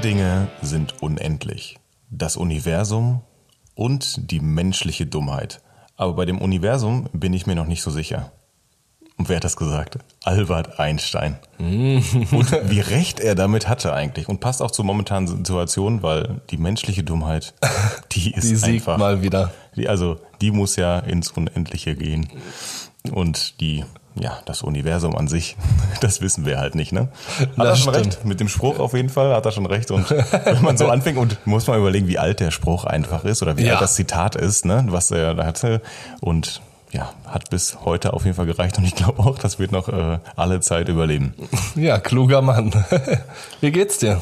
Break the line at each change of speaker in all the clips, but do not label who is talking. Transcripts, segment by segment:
Dinge sind unendlich. Das Universum und die menschliche Dummheit. Aber bei dem Universum bin ich mir noch nicht so sicher. Und wer hat das gesagt? Albert Einstein. und wie recht er damit hatte eigentlich. Und passt auch zur momentanen Situation, weil die menschliche Dummheit, die ist
Die siegt
einfach.
mal wieder.
Die, also, die muss ja ins Unendliche gehen. Und die, ja, das Universum an sich, das wissen wir halt nicht, ne? Hat
Das
er schon
stimmt.
recht. Mit dem Spruch auf jeden Fall hat er schon recht. Und wenn man so anfängt und muss man überlegen, wie alt der Spruch einfach ist oder wie
Ja.
alt das Zitat ist, ne, was er da hatte. Und ja, hat bis heute auf jeden Fall gereicht. Und ich glaube auch, das wird noch äh, alle Zeit überleben.
Ja, kluger Mann. Wie geht's dir?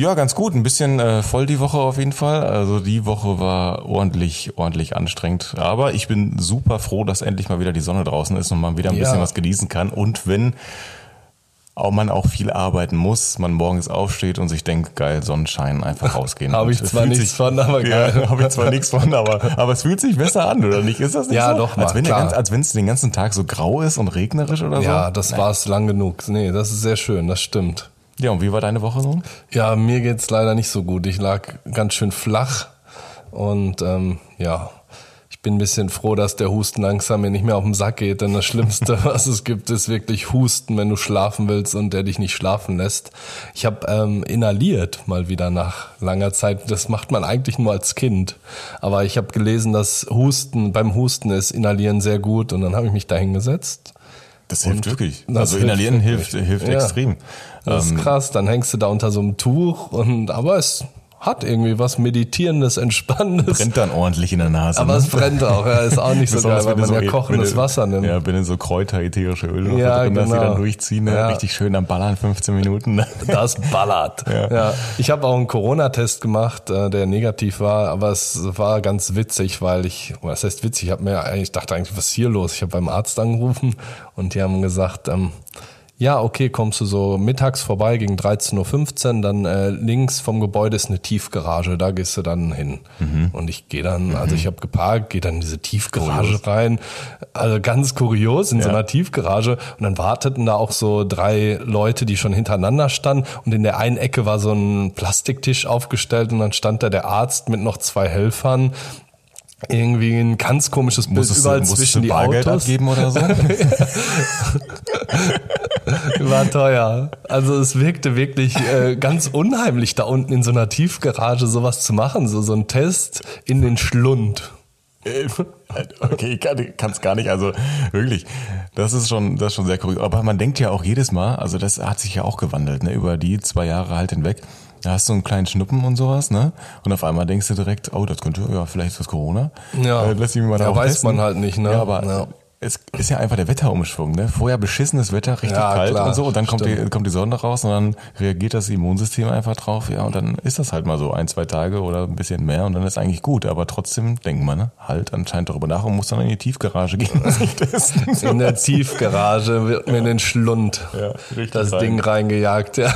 Ja, ganz gut. Ein bisschen äh, voll die Woche auf jeden Fall. Also die Woche war ordentlich, ordentlich anstrengend. Aber ich bin super froh, dass endlich mal wieder die Sonne draußen ist und man wieder ein
Ja.
bisschen was genießen kann. Und wenn auch man auch viel arbeiten muss, man morgens aufsteht und sich denkt, geil, Sonnenschein, einfach rausgehen.
Hab ich
es
zwar nichts von, aber geil.
Ja, habe ich zwar nichts von, aber, aber es fühlt sich besser an, oder nicht? Ist das nicht
Ja,
so?
doch mal,
als wenn, der
klar.
ganz, als wenn es den ganzen Tag so grau ist und regnerisch oder so.
Ja, das war's lang genug. Nee, das ist sehr schön, das stimmt.
Ja, und wie war deine Woche so?
Ja, mir geht's leider nicht so gut. Ich lag ganz schön flach und ähm, ja, ich bin ein bisschen froh, dass der Husten langsam mir nicht mehr auf den Sack geht, denn das Schlimmste, was es gibt, ist wirklich Husten, wenn du schlafen willst und der dich nicht schlafen lässt. Ich habe ähm, inhaliert mal wieder nach langer Zeit. Das macht man eigentlich nur als Kind, aber ich habe gelesen, dass Husten beim Husten ist Inhalieren sehr gut und dann habe ich mich da hingesetzt.
Das hilft wirklich.
das
also
hilft
inhalieren hilft, hilft
Ja.
extrem.
Das ist
Ähm,
krass, dann hängst du da unter so einem Tuch und aber es hat irgendwie was Meditierendes, Entspannendes.
brennt dann ordentlich in der Nase.
aber
ne?
es brennt auch, ja, ist auch nicht so geil, weil man ja
so-
kochendes
wenn du-
Wasser nimmt.
Ja, wenn du so Kräuter, ätherische Öle noch
Ja,
drin hast, die
genau.
dann durchziehen, ne?
Ja.
richtig schön am Ballern 15 Minuten.
Das ballert. Ja. Ich habe auch einen Corona-Test gemacht, äh, der negativ war, aber es war ganz witzig, weil ich, was heißt witzig, ich habe mir eigentlich ich dachte eigentlich, was ist hier los? Ich habe beim Arzt angerufen und die haben gesagt, ähm, ja, okay, kommst du so mittags vorbei gegen 13.15 Uhr, dann äh, links vom Gebäude ist eine Tiefgarage, da gehst du dann hin. Und ich gehe dann, also ich habe geparkt, gehe dann in diese Tiefgarage rein, also ganz kurios in so
Ja.
einer Tiefgarage und dann warteten da auch so drei Leute, die schon hintereinander standen und in der einen Ecke war so ein Plastiktisch aufgestellt und dann stand da der Arzt mit noch zwei Helfern. Irgendwie ein ganz komisches Bild
Musstest du,
überall
musstest
zwischen
du
die
Bargeld
Autos.
abgeben oder so?
War teuer. Also es wirkte wirklich äh, ganz unheimlich, da unten in so einer Tiefgarage sowas zu machen, so so ein Test in den Schlund.
okay, ich kann es gar nicht. Also wirklich, das ist schon, das ist schon sehr kurios. Aber man denkt ja auch jedes Mal, also das hat sich ja auch gewandelt, ne, über die zwei Jahre halt hinweg. Da hast du einen kleinen Schnuppen und sowas, ne? Und auf einmal denkst du direkt, oh, das könnte, ja, vielleicht ist das Corona.
Ja.
Äh, lass ich mal
Ja, weiß
testen.
man halt nicht, ne?
Ja, aber
Ja.
Es ist ja einfach der Wetterumschwung, ne? Vorher beschissenes Wetter, richtig
Ja,
kalt
klar,
und so, und dann kommt die, kommt die Sonne raus und dann reagiert das Immunsystem einfach drauf, ja, und dann ist das halt mal so ein, zwei Tage oder ein bisschen mehr und dann ist eigentlich gut, aber trotzdem denkt man, ne, halt anscheinend darüber nach und muss dann in die Tiefgarage gehen und sich testen.
In der Tiefgarage wird mir in den Schlund
Ja,
das
rein.
Ding reingejagt. Ja.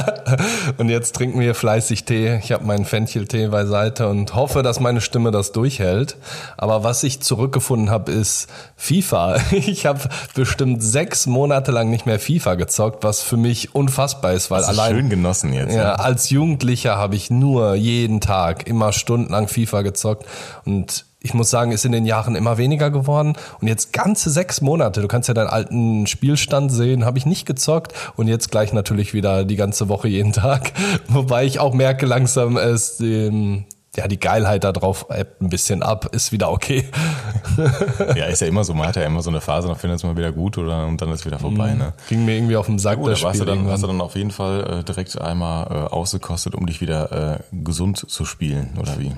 Und jetzt trinken wir fleißig Tee. Ich habe meinen Fencheltee beiseite und hoffe, dass meine Stimme das durchhält. Aber was ich zurückgefunden habe, ist FIFA. Ich habe bestimmt sechs Monate lang nicht mehr FIFA gezockt, was für mich unfassbar ist, weil
Hast du
allein
schön genossen jetzt.
ja,
ne?
als Jugendlicher habe ich nur jeden Tag immer stundenlang FIFA gezockt und ich muss sagen, ist in den Jahren immer weniger geworden und jetzt ganze sechs Monate, du kannst ja deinen alten Spielstand sehen, habe ich nicht gezockt und jetzt gleich natürlich wieder die ganze Woche jeden Tag, wobei ich auch merke langsam es ähm, ja, die Geilheit da drauf ebbt ein bisschen ab, ist wieder okay.
Ja, ist ja immer so, man hat ja immer so eine Phase, dann findet es mal wieder gut oder und dann ist wieder vorbei, ne?
Ging mir irgendwie auf den Sack,
Gut,
das
da warst du
Spiel
dann, hast du
irgendwann.
dann auf jeden Fall äh, direkt einmal äh, ausgekostet, um dich wieder äh, gesund zu spielen, oder wie?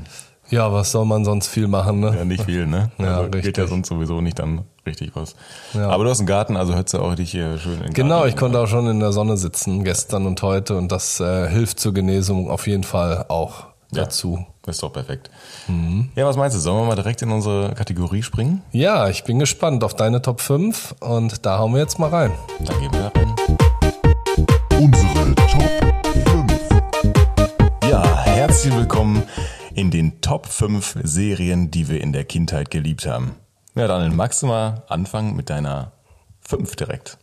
Ja, was soll man sonst viel machen, ne?
Ja, nicht viel, ne?
Ja,
also geht ja sonst sowieso nicht dann richtig was.
Ja.
Aber du hast einen Garten, also hörst du auch dich hier schön in den
Genau,
Garten.
ich konnte auch schon in der Sonne sitzen gestern und heute und das äh, hilft zur Genesung auf jeden Fall auch
Ja.
dazu.
Ist doch perfekt.
Mhm.
Ja, was meinst du? Sollen wir mal direkt in unsere Kategorie springen?
Ja, ich bin gespannt auf deine Top 5 und da hauen wir jetzt mal rein.
Dann gehen wir da rein.
Unsere Top 5.
Ja, herzlich willkommen in den Top 5 Serien, die wir in der Kindheit geliebt haben. Ja, dann magst du mal anfangen mit deiner 5 direkt.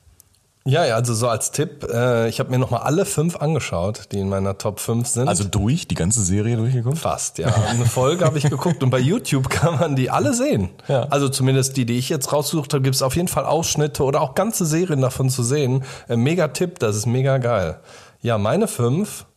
Ja, ja, also so als Tipp, äh, ich habe mir nochmal alle fünf angeschaut, die in meiner Top 5 sind.
Also durch, die ganze Serie durchgeguckt?
Fast, ja. Eine Folge habe ich geguckt und bei YouTube kann man die alle sehen.
Ja.
Also zumindest die, die ich jetzt rausgesucht habe, gibt es auf jeden Fall Ausschnitte oder auch ganze Serien davon zu sehen. Äh, mega Tipp, das ist mega geil. Ja, meine fünf.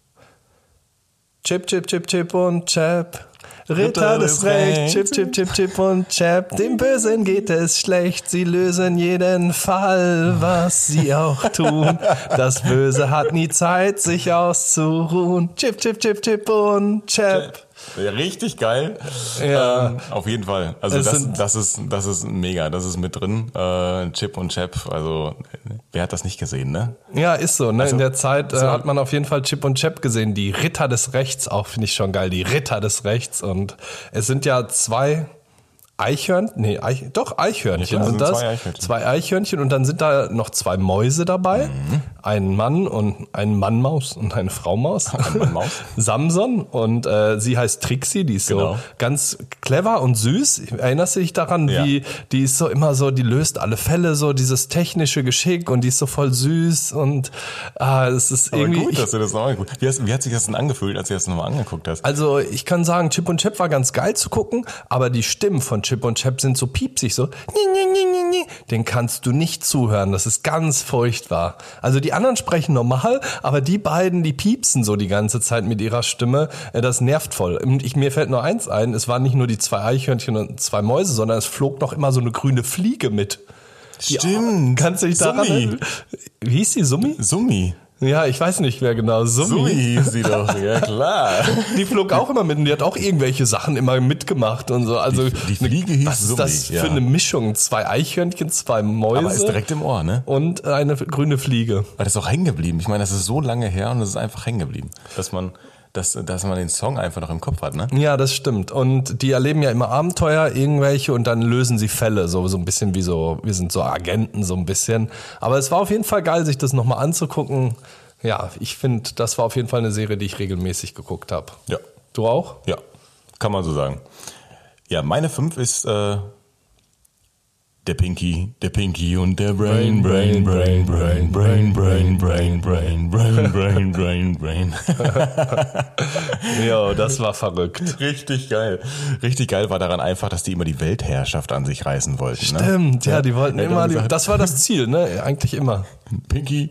Chip, Chip, Chip, Chip und Chap. Ritter des Rechts, Chip, Chip, Chip, Chip und Chap. Dem Bösen geht es schlecht, sie lösen jeden Fall, was sie auch tun. Das Böse hat nie Zeit, sich auszuruhen. Chip, Chip, Chip, Chip und Chap.
Richtig geil.
Ja.
Ähm, auf jeden Fall. Also das, das ist das ist mega. Das ist mit drin. Äh, Chip und Chap. Also wer hat das nicht gesehen, ne?
Ja, ist so. Ne?
Also,
In der Zeit äh, hat man auf jeden Fall Chip und Chap gesehen. Die Ritter des Rechts, auch finde ich schon geil. Die Ritter des Rechts. Und es sind ja zwei Eichhörnchen, nee, Eich, doch Eichhörnchen sind das.
zwei Eichhörnchen.
Zwei Eichhörnchen und dann sind da noch zwei Mäuse dabei.
Mhm.
Ein Mann und ein Mannmaus und eine Frau Maus.
Mannmaus.
Samson und äh, sie heißt Trixie, die ist
Genau.
so ganz clever und süß. Erinnerst du dich daran,
Ja.
wie die ist so immer so, die löst alle Fälle, so dieses technische Geschick und die ist so voll süß und ah, es ist
Aber
irgendwie.
gut,
ich,
dass du das nochmal gut. Wie, hast, wie hat sich das denn angefühlt, als du das nochmal angeguckt hast?
also ich kann sagen, Chip und Chap war ganz geil zu gucken, aber die Stimmen von Chip und Chap sind so piepsig, so den kannst du nicht zuhören, das ist ganz furchtbar. Also die anderen sprechen normal, aber die beiden, die piepsen so die ganze Zeit mit ihrer Stimme, äh, das nervt voll. Ich, mir fällt nur eins ein, es waren nicht nur die zwei Eichhörnchen und zwei Mäuse, sondern es flog noch immer so eine grüne Fliege mit.
Stimmt.
Kannst du dich daran
Summi.
erinnern? Wie hieß die Summi?
Summi.
Ja, ich weiß nicht mehr genau. Summi.
Summi hieß sie doch. Ja, klar.
Die flog auch immer mit und die hat auch irgendwelche Sachen immer mitgemacht und so. Also
Die- die Fliege hieß
Was ist das
Summi,
für
ja.
eine Mischung? Zwei Eichhörnchen, zwei Mäuse
Aber ist direkt im Ohr, ne?
und eine grüne Fliege.
Aber das ist auch hängen geblieben. Ich meine, das ist so lange her und es ist einfach hängen geblieben. Dass man, dass, dass man den Song einfach noch im Kopf hat, ne?
Ja, das stimmt. Und die erleben ja immer Abenteuer, irgendwelche, und dann lösen sie Fälle, so, so ein bisschen wie so, wir sind so Agenten, so ein bisschen. Aber es war auf jeden Fall geil, sich das nochmal anzugucken. Ja, ich finde, das war auf jeden Fall eine Serie, die ich regelmäßig geguckt habe.
Ja.
Du auch?
Ja, kann man so sagen. Ja, meine fünf ist äh, der Pinky, der Pinky und der Brain, Brain, Brain, Brain, Brain, Brain, Brain, Brain, Brain, Brain, Brain, Brain.
Ja, das war verrückt.
Richtig geil. Richtig geil war daran einfach, dass die immer die Weltherrschaft an sich reißen wollten. Ne?
Stimmt, ja, die wollten immer, das war das Ziel, ne? Eigentlich immer.
Pinky,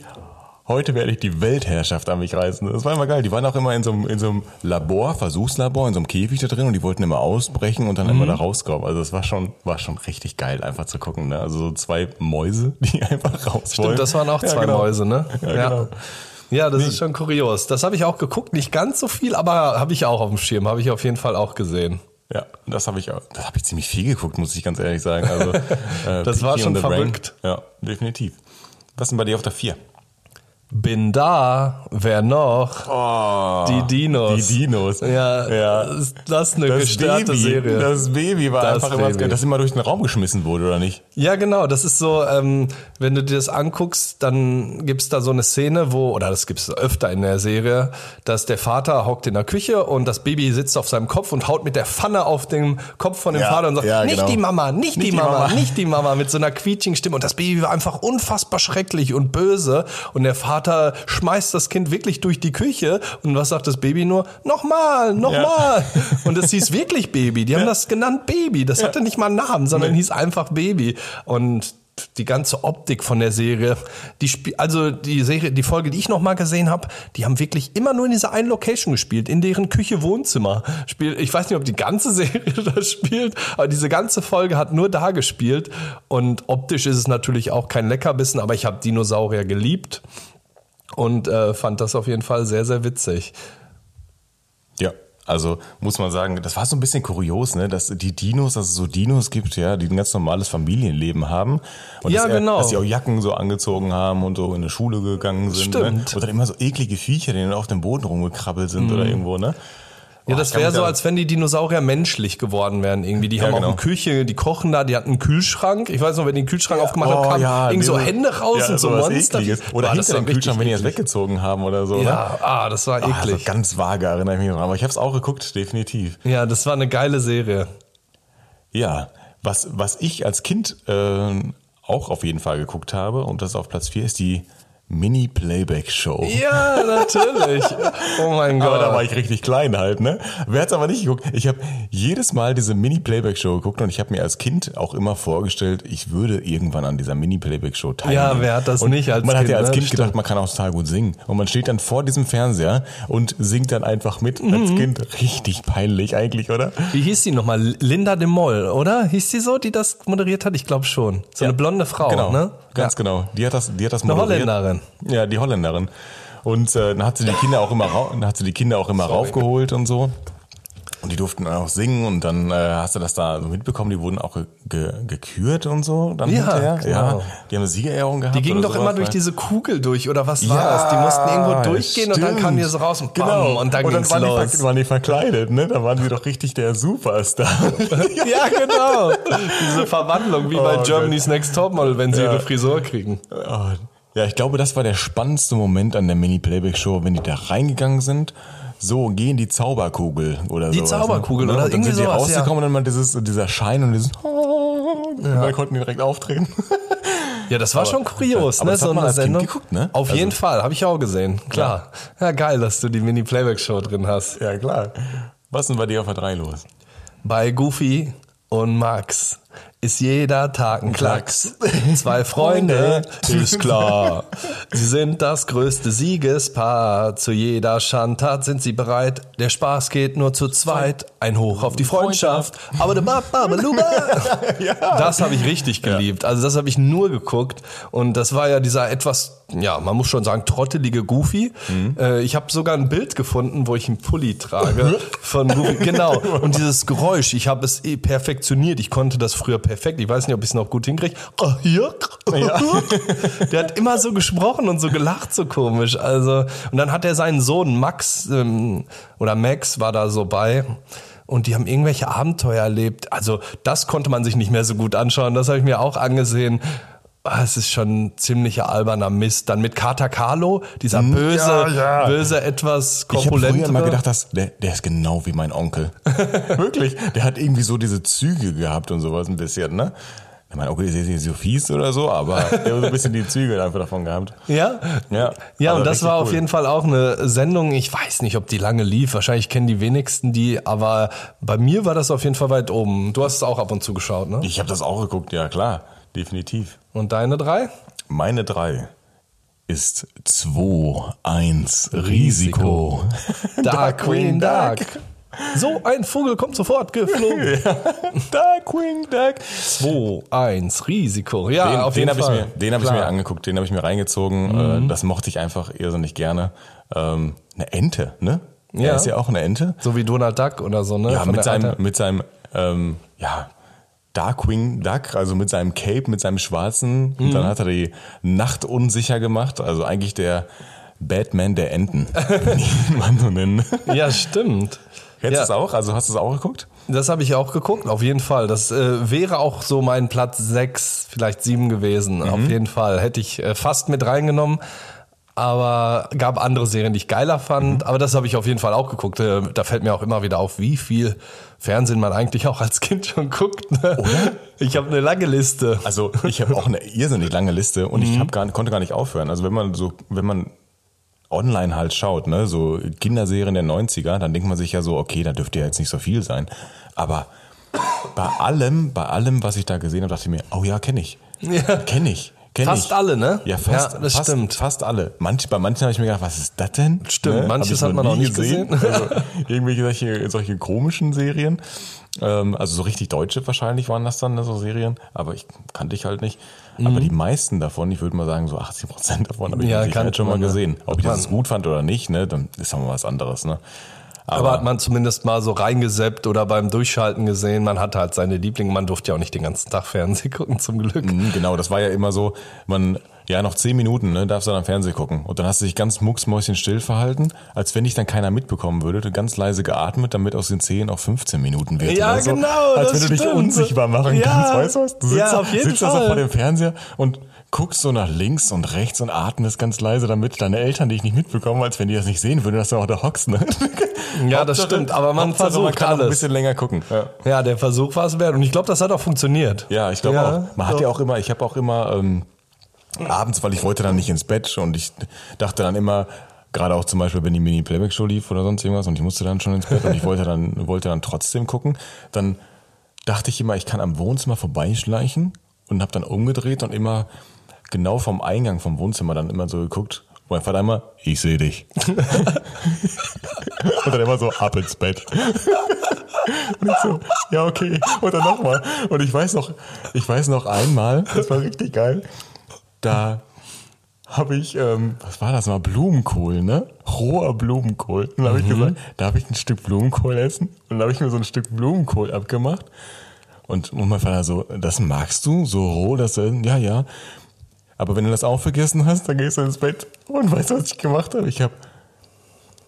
heute werde ich die Weltherrschaft an mich reißen. Das war immer geil. Die waren auch immer in so einem, in so einem Labor, Versuchslabor, in so einem Käfig da drin und die wollten immer ausbrechen und dann immer da rauskommen. Also das war schon, war schon richtig geil, einfach zu gucken. Ne? Also so zwei Mäuse, die einfach raus wollen.
Stimmt, das waren auch
Ja,
zwei
genau.
Mäuse, ne?
Ja, genau.
Ja, das ist schon kurios. Das habe ich auch geguckt, nicht ganz so viel, aber habe ich auch auf dem Schirm, habe ich auf jeden Fall auch gesehen.
Ja, das habe ich auch. Das habe ich ziemlich viel geguckt, muss ich ganz ehrlich sagen. Also, äh,
Das war
Pinky
schon
the Brain.
verrückt.
Ja, definitiv. Was denn bei dir auf der vier?
Bin da, wer noch?
Oh,
Die Dinos.
Die Dinos.
Ja,
ja.
ist das eine
Das
gestörte
Baby,
Serie.
das Baby war
Das
einfach immer,
Baby.
das immer durch den Raum geschmissen wurde, oder nicht?
Ja, genau. Das ist so, ähm, wenn du dir das anguckst, dann gibt's da so eine Szene, wo, oder das gibt's öfter in der Serie, dass der Vater hockt in der Küche und das Baby sitzt auf seinem Kopf und haut mit der Pfanne auf den Kopf von dem
Ja,
Vater und sagt,
ja,
nicht
genau.
die Mama, nicht, die,
die
Mama,
Mama."
nicht die Mama, mit so einer quietschigen Stimme. Und das Baby war einfach unfassbar schrecklich und böse. Und der Vater schmeißt das Kind wirklich durch die Küche. Und was sagt das Baby nur? Nochmal, nochmal. Und es hieß wirklich Baby. Die haben das genannt Baby. Das hatte nicht mal einen Namen, sondern hieß einfach Baby. Und die ganze Optik von der Serie, die Sp also die Serie, die Folge, die ich noch mal gesehen habe, die haben wirklich immer nur in dieser einen Location gespielt, in deren Küche Wohnzimmer. Spielt, ich weiß nicht, ob die ganze Serie da spielt, aber diese ganze Folge hat nur da gespielt und optisch ist es natürlich auch kein Leckerbissen, aber ich habe Dinosaurier geliebt und äh, fand das auf jeden Fall sehr sehr witzig.
Ja. Also muss man sagen, das war so ein bisschen kurios, ne, dass die Dinos, dass es so Dinos gibt, ja, die ein ganz normales Familienleben haben. Und
Ja,
dass, er-
genau.
Dass sie auch Jacken so angezogen haben und so in die Schule gegangen sind. Ne?
Stimmt.
Und dann immer so eklige Viecher, die dann auf dem Boden rumgekrabbelt sind oder irgendwo, ne?
Ja, das wäre so, als wenn die Dinosaurier menschlich geworden wären irgendwie. Die
Ja,
haben auch
genau.
eine Küche, die kochen da, die hatten einen Kühlschrank. Ich weiß noch, wenn die den Kühlschrank aufgemacht haben,
Oh,
kamen
ja,
irgendwie so
diese-
Hände raus
ja,
und so Monster.
Ekliges. Oder
Boah,
hinter dem Kühlschrank, wenn die das weggezogen haben oder so. Ne?
Ja, ah, das war
Ah,
eklig.
Also ganz vage erinnere ich mich noch. Aber ich habe es auch geguckt, definitiv.
ja, das war eine geile Serie.
Ja, was, was ich als Kind äh, auch auf jeden Fall geguckt habe, und das auf Platz 4, ist die Mini-Playback-Show.
Ja, natürlich. Oh mein Gott.
Aber da war ich richtig klein halt, ne? Wer hat's aber nicht geguckt? Ich habe jedes Mal diese Mini-Playback-Show geguckt und ich habe mir als Kind auch immer vorgestellt, ich würde irgendwann an dieser Mini-Playback-Show teilnehmen.
Ja, wer hat das
und
nicht als
Man hat
Kind,
ja als
ne?
Kind
Stimmt.
gedacht, man kann auch total gut singen. Und man steht dann vor diesem Fernseher und singt dann einfach mit als
Mhm.
Kind. Richtig peinlich eigentlich, oder?
Wie hieß die nochmal? Linda de Moll, oder? Hieß die so, die das moderiert hat? Ich glaube schon. So eine blonde Frau,
genau,
ne?
Ganz
ja.
genau. Die hat das, die hat das
Eine
moderiert.
Holländerin.
Ja, die Holländerin. Und äh, dann hat sie die Kinder auch immer, dann hat sie die Kinder auch immer raufgeholt und so. Und die durften dann auch singen und dann äh, hast du das da so mitbekommen, die wurden auch ge ge gekürt und so dann
Ja,
hinterher.
genau.
Ja, die haben eine Siegerehrung gehabt.
Die gingen doch immer durch
weil-
diese Kugel durch, oder was war
Ja,
das? Die mussten irgendwo durchgehen und dann
stimmt.
kamen die so raus und bam,
genau.
und dann ging's
waren
los.
Die, waren die verkleidet, ne? Da waren sie doch richtig der Superstar.
ja, genau. Diese Verwandlung, wie bei
Oh
Germany's Next Topmodel, wenn sie ihre Frisur kriegen.
Oh, Ja, ich glaube, das war der spannendste Moment an der Mini-Playback-Show, wenn die da reingegangen sind. So, geh in die Zauberkugel oder
Die
sowas,
Zauberkugel
ne?
oder
und dann
irgendwie
sind die
sowas,
rausgekommen und dann mal dieses, dieser Schein und dieses und dann konnten die direkt auftreten.
Ja, das war schon kurios,
aber
ne? So eine
als Kind
Sendung.
geguckt, ne?
Auf
Also-
jeden Fall, habe ich auch gesehen. Klar. Ja. geil, dass du die Mini-Playback-Show drin hast.
ja, klar. Was ist denn bei dir auf der 3 los?
Bei Goofy und Max ist jeder Tag ein Klacks. Zwei Freunde, ist klar. Sie sind das größte Siegespaar. Zu jeder Schandtat sind sie bereit. Der Spaß geht nur zu zweit. Ein Hoch auf die Freundschaft. Aber. Das habe ich richtig geliebt. Also das habe ich nur geguckt. Und das war ja dieser etwas, ja, man muss schon sagen, trottelige Goofy. Äh, ich habe sogar ein Bild gefunden, wo ich einen Pulli trage von Goofy. Genau. Und dieses Geräusch, ich habe es eh perfektioniert. Ich konnte das früher perfekt. Ich weiß nicht, ob ich es noch gut hinkriege. Oh, hier. Der hat immer so gesprochen und so gelacht, so komisch. Also, und dann hat er seinen Sohn Max ähm, oder Max war da so bei. Und die haben irgendwelche Abenteuer erlebt. Also, das konnte man sich nicht mehr so gut anschauen. Das habe ich mir auch angesehen. Ah, Es ist schon ziemlicher alberner Mist. Dann mit Kata Carlo, dieser böse,
Hm, ja, ja.
böse, etwas
Ich habe früher immer gedacht, dass der, der ist genau wie mein Onkel. Wirklich. Der hat irgendwie so diese Züge gehabt und sowas ein bisschen, ne? Mein Onkel ist jetzt nicht so fies oder so, aber der hat so ein bisschen die Züge einfach davon gehabt.
Ja?
Ja.
Ja, und das war auf
cool.
jeden Fall auch eine Sendung. Ich weiß nicht, ob die lange lief. Wahrscheinlich kennen die wenigsten die, aber bei mir war das auf jeden Fall weit oben. Du hast es auch ab und zu geschaut, ne?
Ich habe das auch geguckt, ja klar, definitiv.
Und deine drei?
Meine drei ist 2-1 Risiko.
Darkwing Duck. So ein Vogel kommt sofort geflogen.
Darkwing Duck.
2, 1, Risiko. Ja,
Den,
auf
den
jeden
habe ich, mir, den hab ich mir angeguckt, den habe ich mir reingezogen. Äh, Das mochte ich einfach irrsinnig gerne. Ähm, eine Ente, ne?
Ja.
Er ist ja auch eine Ente.
So wie Donald Duck oder so, ne?
Ja,
Von
mit seinem, mit seinem, ähm, ja, Darkwing Duck, also mit seinem Cape, mit seinem schwarzen. Und
Mhm.
dann hat er die Nacht unsicher gemacht. Also eigentlich der Batman der Enten, mal so nennen.
Ja, stimmt.
Kennst
Ja.
du es auch? Also hast du es auch geguckt?
Das habe ich auch geguckt, auf jeden Fall. Das äh, wäre auch so mein Platz sechs, vielleicht sieben gewesen.
Mhm.
Auf jeden Fall. Hätte ich äh, fast mit reingenommen. Aber gab andere Serien, die ich geiler fand.
Mhm.
Aber das habe ich auf jeden Fall auch geguckt. Äh, Da fällt mir auch immer wieder auf, wie viel Fernsehen man eigentlich auch als Kind schon guckt. Ne? Ich habe eine lange Liste.
Also ich habe auch eine irrsinnig lange Liste und
Mhm.
ich hab gar, konnte gar nicht aufhören. Also wenn man so, wenn man online halt schaut, ne, so Kinderserien der 90er, dann denkt man sich ja so, okay, da dürfte ja jetzt nicht so viel sein. Aber bei allem, bei allem, was ich da gesehen habe, dachte ich mir, oh ja, kenne ich.
Ja.
Kenne ich. Kenn
Fast
ich.
alle, ne?
Ja, fast,
Ja, das
fast,
stimmt.
Fast alle. Manch, bei manchen habe ich mir gedacht, was ist das denn?
Stimmt,
Hab
manches hat
noch
man auch
nie
nicht gesehen.
Also, irgendwelche solche, solche komischen Serien. Ähm, also so richtig deutsche wahrscheinlich waren das dann, ne, so Serien. Aber ich kannte ich halt nicht. Aber die meisten davon, ich würde mal sagen, so 80 Prozent davon habe ich
Mhm. Ja, kannte
schon mal
ne?
gesehen. Ob ich das gut fand oder nicht, ne, dann ist auch mal was anderes, ne.
Aber hat man zumindest mal so reingeseppt oder beim Durchschalten gesehen. Man hatte halt seine Lieblinge. Man durfte ja auch nicht den ganzen Tag Fernsehen gucken, zum Glück.
Mhm, Genau, das war ja immer so, man, ja, noch zehn Minuten, ne, darfst du dann am Fernsehen gucken. Und dann hast du dich ganz mucksmäuschenstill verhalten, als wenn dich dann keiner mitbekommen würde. Du ganz leise geatmet, damit aus den 10 auf 15 Minuten wird.
Ja,
so.
genau,
Als
das
wenn du dich
stimmt.
unsichtbar machen
Ja.
kannst, weißt du was? Du sitzt,
Ja,
da,
auf jeden
sitzt da so
Fall.
vor dem Fernseher und guckst so nach links und rechts und atmest ganz leise, damit deine Eltern dich nicht mitbekommen, als wenn die das nicht sehen würden, dass du auch da hockst, ne?
Ja, das stimmt, aber man
Hauptsache, man
versucht
kann auch ein
alles.
bisschen länger gucken. Ja.
Ja, der Versuch war es wert. Und ich glaube, das hat auch funktioniert.
Ja, ich glaube
Ja,
auch. Man hat
doch.
ja auch immer, ich habe auch immer ähm, abends, weil ich wollte dann nicht ins Bett und ich dachte dann immer, gerade auch zum Beispiel, wenn die Mini-Playback-Show lief oder sonst irgendwas und ich musste dann schon ins Bett und ich wollte dann, wollte dann trotzdem gucken, dann dachte ich immer, ich kann am Wohnzimmer vorbeischleichen und habe dann umgedreht und immer genau vom Eingang vom Wohnzimmer dann immer so geguckt. Mein Vater immer, ich sehe dich. und dann immer so ab ins Bett. Und ich so, ja, okay. Und dann nochmal. Und ich weiß noch, ich weiß noch einmal, das war richtig geil. Da habe ich, ähm, was war das mal, Blumenkohl, ne? Roher Blumenkohl. Und dann habe ich gesagt, darf ich ein Stück Blumenkohl essen? Und dann habe ich mir so ein Stück Blumenkohl abgemacht. Und, und mein Vater so, das magst du? So roh, dass du, ja, ja. Aber wenn du das auch vergessen hast, dann gehst du ins Bett. Und weißt was ich gemacht habe? Ich habe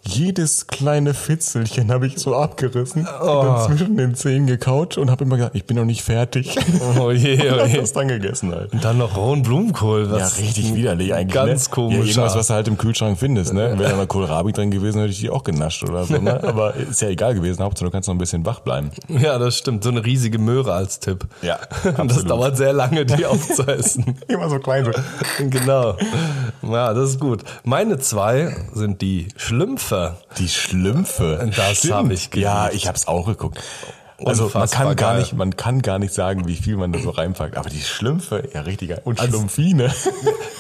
jedes kleine Fitzelchen habe ich so abgerissen, dann zwischen den Zähnen gekaut und habe immer gesagt, ich bin noch nicht fertig.
Oh je,
und
oh
hab
je.
das dann gegessen halt.
Und dann noch rohen Blumenkohl.
Ja,
Was
richtig widerlich eigentlich.
Ganz
ne?
komisch.
Ja, irgendwas, was du halt im Kühlschrank findest, ne? Wäre da mal Kohlrabi drin gewesen, hätte ich die auch genascht oder so, ne? Aber ist ja egal gewesen, Hauptsache du kannst noch ein bisschen wach bleiben.
Ja, das stimmt. So eine riesige Möhre als Tipp.
Ja,
Und das
absolut.
dauert sehr lange, die aufzuessen.
Immer so klein. So.
genau. Ja, das ist gut. Meine zwei sind die Schlümpfe.
Die Schlümpfe.
Das
Stimmt.
hab ich geliebt.
Ja, ich hab's auch geguckt. Also man
Unfassbar
kann gar
geil.
nicht, man kann gar nicht sagen, wie viel man da so reinpackt. Aber die Schlümpfe, ja richtig geil. Und
Also-
Schlumpfine.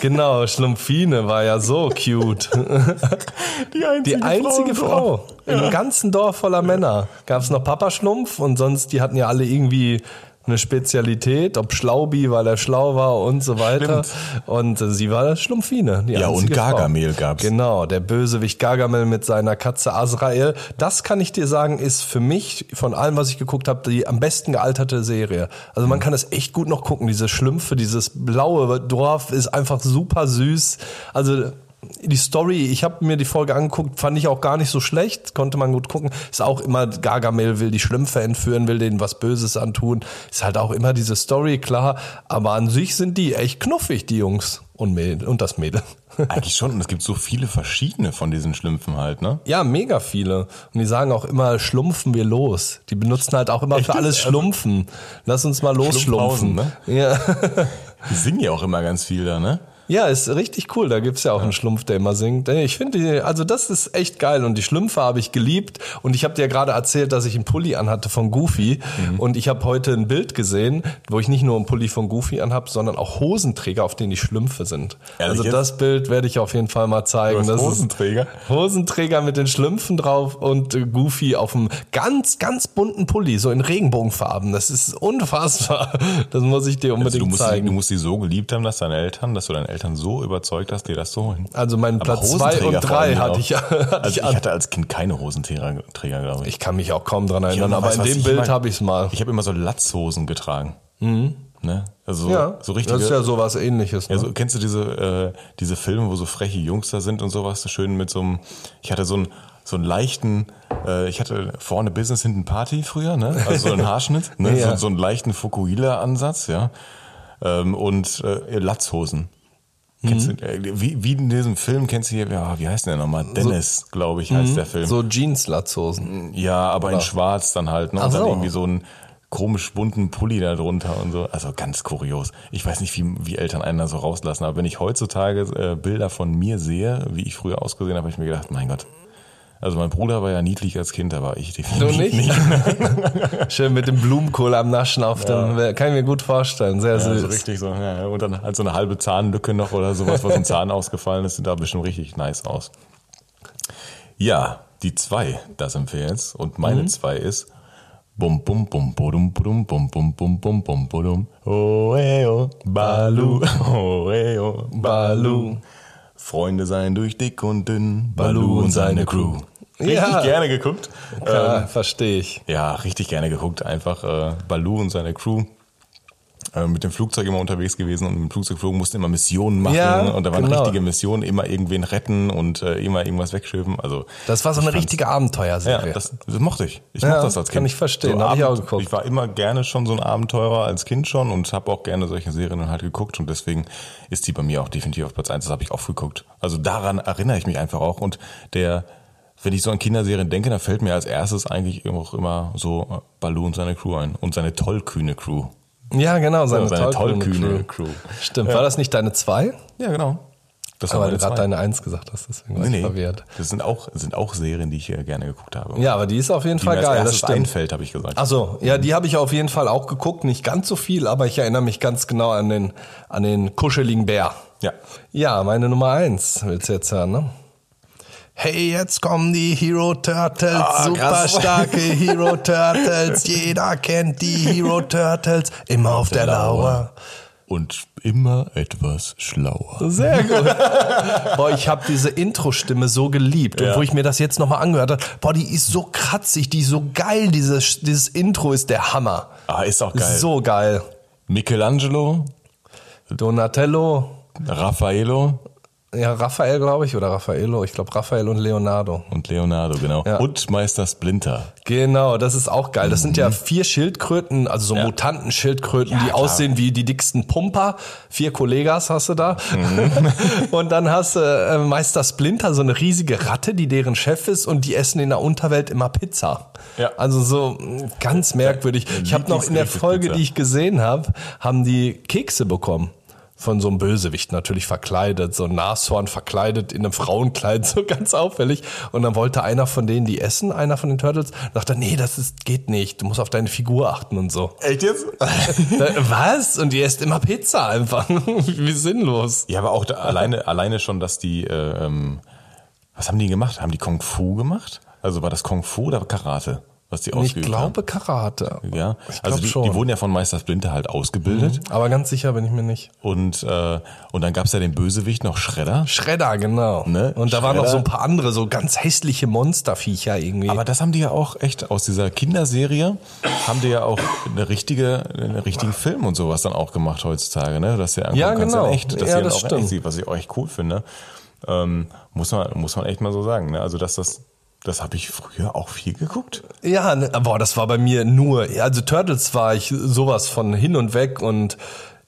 Genau, Schlumpfine war ja so cute.
Die einzige,
Die einzige
im
Frau
Dorf.
im ganzen Dorf voller Männer. Gab es noch Papa Schlumpf und sonst, die hatten ja alle irgendwie eine Spezialität, ob Schlaubi, weil er schlau war und so weiter. Und äh, sie war Schlumpfine.
Ja, und
Frau.
Gargamel gab's.
Genau, der Bösewicht Gargamel mit seiner Katze Azrael. Das kann ich dir sagen, ist für mich von allem, was ich geguckt habe, die am besten gealterte Serie. Also man kann es echt gut noch gucken. Diese Schlümpfe, dieses blaue Dorf ist einfach super süß. Also die Story, ich habe mir die Folge angeguckt, fand ich auch gar nicht so schlecht, konnte man gut gucken. Ist auch immer, Gargamel will die Schlümpfe entführen, will denen was Böses antun. Ist halt auch immer diese Story, klar. Aber an sich sind die echt knuffig, die Jungs und, Mäd und das Mädel.
Eigentlich schon. Und es gibt so viele verschiedene von diesen Schlümpfen halt, ne?
Ja, mega viele. Und die sagen auch immer, schlumpfen wir los. Die benutzen halt auch immer
Echt
für alles
jetzt?
Schlumpfen. Lass uns mal losschlumpfen.
Schlumpfhausen,
Ja.
Die singen ja auch immer ganz viel da, ne?
Ja, ist richtig cool. Da gibt's ja auch einen Schlumpf, der immer singt. Ich finde, die- also das ist echt geil. Und die Schlümpfe habe ich geliebt. Und ich habe dir gerade erzählt, dass ich einen Pulli anhatte von Goofy.
Mhm.
Und ich habe heute ein Bild gesehen, wo ich nicht nur einen Pulli von Goofy anhab, sondern auch Hosenträger, auf denen die Schlümpfe sind.
Ehrlich
also
jetzt?
das Bild werde ich auf jeden Fall mal zeigen.
Du hast
Das ist-
Hosenträger?
Hosenträger mit den Schlümpfen drauf und Goofy auf einem ganz, ganz bunten Pulli, so in Regenbogenfarben. Das ist unfassbar. Das muss ich dir
Also
unbedingt
du, musst die,
zeigen.
du musst die so geliebt haben, dass deine Eltern, dass du deine Eltern so überzeugt hast, dir das zu holen.
Also meinen Platz zwei und drei hatte ich, hatte
Also
ich
hatte als Kind keine Hosenträger, Träger, glaube ich.
Ich kann mich auch kaum dran
Ja,
erinnern, aber in dem Bild habe ich es mal.
Ich habe immer so Latzhosen getragen. Ne? Also
Mhm. Ja,
so richtige.
das ist ja sowas ähnliches. Ne?
Ja, so, kennst du diese, äh, diese Filme, wo so freche Jungs da sind und sowas, so schön mit so einem, ich hatte so einen, so einen leichten, äh, ich hatte vorne Business, hinten Party früher, ne? Also so einen Haarschnitt, ne?
Ja.
so, so einen leichten Fukuhila-Ansatz, ja. Ähm, und äh, Latzhosen. Kennst
Mhm.
du, äh, wie, wie in diesem Film kennst du hier, ja, wie heißt der nochmal? Dennis, glaube ich, heißt der Film.
so Jeans-Latzhosen.
Ja, aber in schwarz dann halt, ne? Und
Ach
dann
so.
irgendwie so einen komisch bunten Pulli da drunter und so. Also ganz kurios. Ich weiß nicht, wie, wie Eltern einen da so rauslassen, aber wenn ich heutzutage äh, Bilder von mir sehe, wie ich früher ausgesehen habe, habe ich mir gedacht, mein Gott. Also mein Bruder war ja niedlich als Kind, aber ich
Du
definitiv
nicht? Schön mit dem Blumenkohl am Naschen auf dem, kann ich mir gut vorstellen. Sehr
Ja,
süß.
so richtig so, ja, und dann halt so eine halbe Zahnlücke noch oder sowas, was ein Zahn ausgefallen ist, sieht da bestimmt richtig nice aus. Ja, die zwei, da sind wir jetzt. Und meine zwei ist Bum bum bum budum budum bum bum bum bum bum budum ey, oh Balu ey, oh Balu Freunde sein durch dick und dünn Balu und seine Crew. Richtig
Ja.
gerne geguckt.
Ja, verstehe ich.
Ja, richtig gerne geguckt. Einfach äh, Balu und seine Crew äh, mit dem Flugzeug immer unterwegs gewesen und mit dem Flugzeug geflogen, mussten immer Missionen machen
Ja,
und da waren
genau.
richtige Missionen, immer irgendwen retten und äh, immer irgendwas wegschieben. Also
Das war so eine richtige
ja,
Abenteuerserie.
das, das mochte ich. Ich
Ja,
mochte das als Kind.
kann ich verstehen, hab ich auch geguckt.
Ich war immer gerne schon so ein Abenteurer als Kind schon und habe auch gerne solche Serien halt geguckt und deswegen ist die bei mir auch definitiv auf Platz eins. Das habe ich oft geguckt. Also daran erinnere ich mich einfach auch und der wenn ich so an Kinderserien denke, dann fällt mir als erstes eigentlich auch immer so äh, Baloo und seine Crew ein und seine tollkühne Crew.
Ja, genau, seine,
Ja, seine
tollkühne
tollkühne
Crew.
Crew.
Stimmt. War das nicht deine zwei?
Ja, genau. Das
Aber du gerade deine eins gesagt hast, deswegen war
Nee,
ich
nee.
verwirrt.
Das sind auch, sind auch Serien, die ich äh, gerne geguckt habe.
Ja, aber die ist auf jeden
die
Fall
mir als
geil, das
erstes
stimmt.
einfällt, habe ich gesagt.
Achso, ja, die habe ich auf jeden Fall auch geguckt, nicht ganz so viel, aber ich erinnere mich ganz genau an den, an den kuscheligen Bär.
Ja.
Ja, meine Nummer eins willst du jetzt hören, ne? Hey, jetzt kommen die Hero Turtles,
Ah,
super
krass.
starke Hero Turtles. Jeder kennt die Hero Turtles, immer auf der Lauer.
Und immer etwas schlauer.
Sehr gut. boah, ich habe diese Intro-Stimme so geliebt. Und
Ja.
wo ich mir das jetzt nochmal angehört habe, boah, die ist so kratzig, die ist so geil. Dieses, dieses Intro ist der Hammer.
Ah, ist auch geil.
So geil.
Michelangelo,
Donatello,
Raffaello
ja, Raphael, glaube ich, oder Raffaello. Ich glaube, Raphael und Leonardo.
und Leonardo, genau.
Ja.
Und Meister Splinter.
Genau, das ist auch geil. Das sind ja vier Schildkröten, also so
Mhm. Ja.
Mutanten-Schildkröten,
Ja,
die
klar.
aussehen wie die dicksten Pumper. Vier Kollegas hast du da.
Mhm.
und dann hast du äh, Meister Splinter, so eine riesige Ratte, die deren Chef ist und die essen in der Unterwelt immer Pizza.
Ja.
Also so mh, ganz merkwürdig. Ich habe noch in der Folge,
Pizza.
die ich gesehen habe, haben die Kekse bekommen. Von so einem Bösewicht natürlich verkleidet, so ein Nashorn verkleidet in einem Frauenkleid, so ganz auffällig. Und dann wollte einer von denen die essen, einer von den Turtles, dachte, nee, das ist, geht nicht, du musst auf deine Figur achten und so.
Echt jetzt?
Was? Und die esst immer Pizza einfach. Wie sinnlos.
ja, aber auch da, alleine, alleine schon, dass die, äh, ähm, was haben die gemacht? Haben die Kung Fu gemacht? Also war das Kung Fu oder Karate, was die
Ich
ausgeübt
glaube Karate.
haben? Ja,
Ich
also die,
schon. Mhm.
die wurden ja von Meister Splinter halt ausgebildet.
Aber ganz sicher bin ich mir nicht.
Und, äh, und dann gab's ja den Bösewicht noch Shredder.
Schredder, genau.
Ne?
Und da waren noch so ein paar andere, so ganz hässliche Monsterviecher irgendwie.
Aber das haben die ja auch echt aus dieser Kinderserie, haben die ja auch eine richtige, einen richtigen Film und sowas dann auch gemacht heutzutage, ne? Dass du ja
Ja,
kannst
genau.
in echt, dass
Ja,
ihr
das
auch
stimmt.
echt sieht, was ich auch echt cool finde. Ähm, muss man, muss man echt mal so sagen, ne? Also, dass das, das habe ich früher auch viel geguckt.
Ja, ne, boah, das war bei mir nur, also Turtles war ich sowas von hin und weg und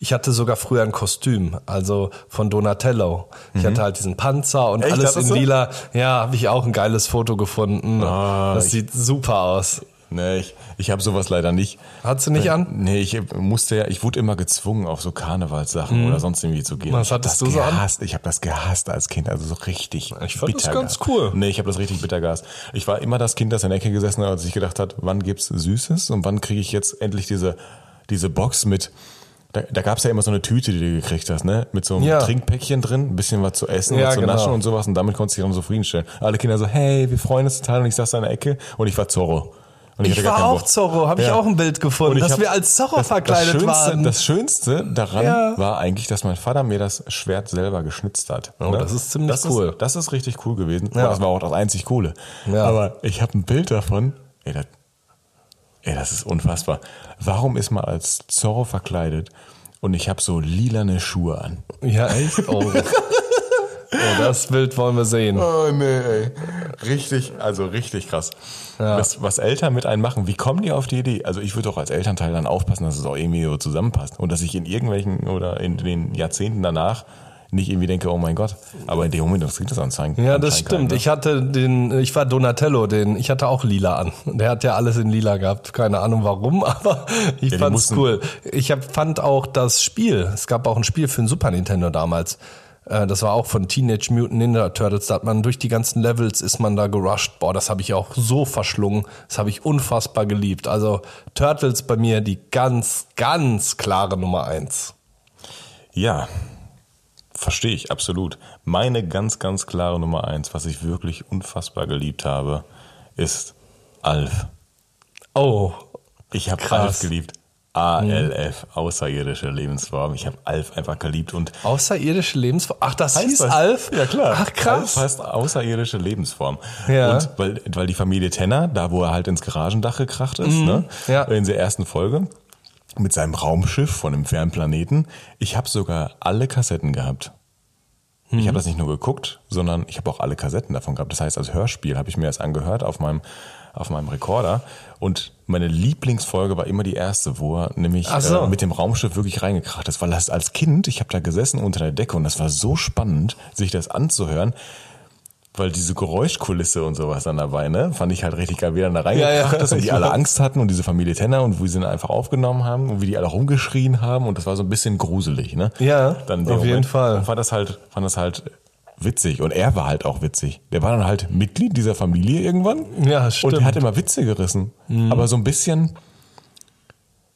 ich hatte sogar früher ein Kostüm, also von Donatello. Ich hatte halt diesen Panzer und
Mhm. Echt?
alles in lila. Ja, habe ich auch ein geiles Foto gefunden.
Ah,
das sieht super aus.
Ne, ich, ich habe sowas leider nicht.
Hattest du nicht an?
Nee, ich musste ja, ich wurde immer gezwungen, auf so Karnevalssachen oder sonst irgendwie zu gehen.
Mhm. Was hattest du so an?
Ich habe das gehasst als Kind, also so richtig
Ich fand das ganz cool.
Nee, ich habe das richtig bitter gehasst. Ich war immer das Kind, das in der Ecke gesessen hat und sich gedacht hat, wann gibt's Süßes und wann kriege ich jetzt endlich diese, diese Box mit da, da gab's ja immer so eine Tüte, die du gekriegt hast, ne? Mit so einem
Ja.
Trinkpäckchen drin, ein bisschen was zu essen
Ja,
und zu
genau.
naschen und sowas und damit konntest du dich dann zufriedenstellen. Alle Kinder so, hey, wir freuen uns total und ich saß da in der Ecke und ich war Zorro.
Ich
gar
war auch. Zorro, habe ich
Ja.
auch ein Bild gefunden,
Und ich
dass
hab-
wir als Zorro
das,
verkleidet
das Schönste,
waren.
Das Schönste daran
Ja.
war eigentlich, dass mein Vater mir das Schwert selber geschnitzt hat.
Oh, das ist ziemlich
das
cool.
Ist, das ist richtig cool gewesen.
Ja.
Das war auch das einzig Coole.
Ja.
Aber ich habe ein Bild davon. Ey das, ey, das ist unfassbar. Warum ist man als Zorro verkleidet und ich habe so lilane Schuhe an?
ja, echt? Oh. oh, das Bild wollen wir sehen.
Oh nee, ey. Richtig, also richtig krass. Was, was Eltern mit einem machen, wie kommen die auf die Idee? Also ich würde doch als Elternteil dann aufpassen, dass es auch irgendwie so zusammenpasst und dass ich in irgendwelchen oder in den Jahrzehnten danach nicht irgendwie denke, oh mein Gott. Aber in dem Moment das klingt das anzeigen.
Ja, das stimmt.
keiner.
Ich hatte den, ich war Donatello, den, ich hatte auch lila an. Der hat ja alles in lila gehabt. Keine Ahnung warum, aber ich
die
fand's cool. Ich hab, fand auch das Spiel, es gab auch ein Spiel für den Super Nintendo damals. Äh, Das war auch von Teenage Mutant Ninja Turtles. Da hat man durch die ganzen Levels ist man da gerusht. Boah, das habe ich auch so verschlungen. Das habe ich unfassbar geliebt. Also Turtles bei mir die ganz, ganz klare Nummer eins.
Ja, verstehe ich, absolut. Meine ganz, ganz klare Nummer eins, was ich wirklich unfassbar geliebt habe, ist Alf.
Oh,
Ich habe. Alf geliebt. ALF, außerirdische Lebensform. Ich habe Alf einfach geliebt und
außerirdische Lebensform. Ach, das hieß
das?
Alf?
Ja, klar.
Ach, krass.
Alf heißt außerirdische Lebensform.
Ja.
Und weil, weil die Familie Tenner, da wo er halt ins Garagendach gekracht ist, ne?
Mhm. Ja.
in der ersten Folge, mit seinem Raumschiff von einem fernen Planeten, ich habe sogar alle Kassetten gehabt. Ich
Mhm.
habe das nicht nur geguckt, sondern ich habe auch alle Kassetten davon gehabt. Das heißt, als Hörspiel habe ich mir das angehört auf meinem, auf meinem Rekorder. Und meine Lieblingsfolge war immer die erste, wo er nämlich
so.
äh, mit dem Raumschiff wirklich reingekracht ist. Weil das als Kind, ich habe da gesessen unter der Decke und das war so spannend, sich das anzuhören, weil diese Geräuschkulisse und sowas dann dabei, ne, fand ich halt richtig geil, wie dann da reingebracht
Ja, ja.
ist und die alle. Angst hatten und diese Familie Tenner und wie sie ihn einfach aufgenommen haben und wie die alle rumgeschrien haben und das war so ein bisschen gruselig, ne?
Ja,
dann
auf jeden Fall.
Und fand das halt, fand das halt witzig und er war halt auch witzig. Der war dann halt Mitglied dieser Familie irgendwann.
Ja,
Und
stimmt. Mhm.
der hat immer Witze gerissen. Aber so ein bisschen,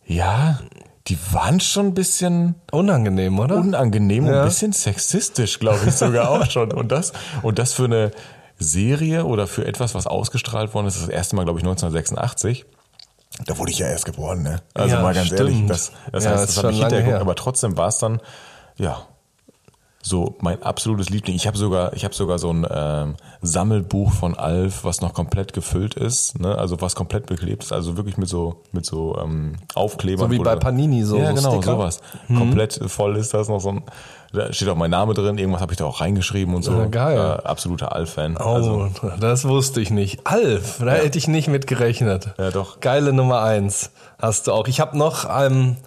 ja, die waren schon ein bisschen
Unangenehm, oder?
unangenehm und
Ja.
ein bisschen sexistisch, glaube ich sogar auch schon. Und das, und das für eine Serie oder für etwas, was ausgestrahlt worden ist, das erste Mal, glaube ich, 1986. Da wurde ich ja erst geboren, ne? Also
Ja,
mal ganz
stimmt.
ehrlich, das, das
Ja,
heißt,
ist
das habe ich hinterher geguckt, aber trotzdem war es dann, ja, so mein absolutes Liebling. Ich habe sogar, ich habe sogar so ein ähm, Sammelbuch von Alf, was noch komplett gefüllt ist, ne? Also was komplett beklebt ist, also wirklich mit so mit so ähm, Aufklebern.
So wie
wo
bei Panini, so-
Ja,
so
genau,
Sticker?
sowas. Komplett voll ist das noch so ein. Da steht auch mein Name drin. Irgendwas habe ich da auch reingeschrieben und so.
Ja, geil.
Äh, absoluter Alf-Fan.
Oh,
Also,
das wusste ich nicht. Alf, da hätte ich nicht mit gerechnet.
Ja, doch.
Geile Nummer eins hast du auch. Ich habe noch ähm,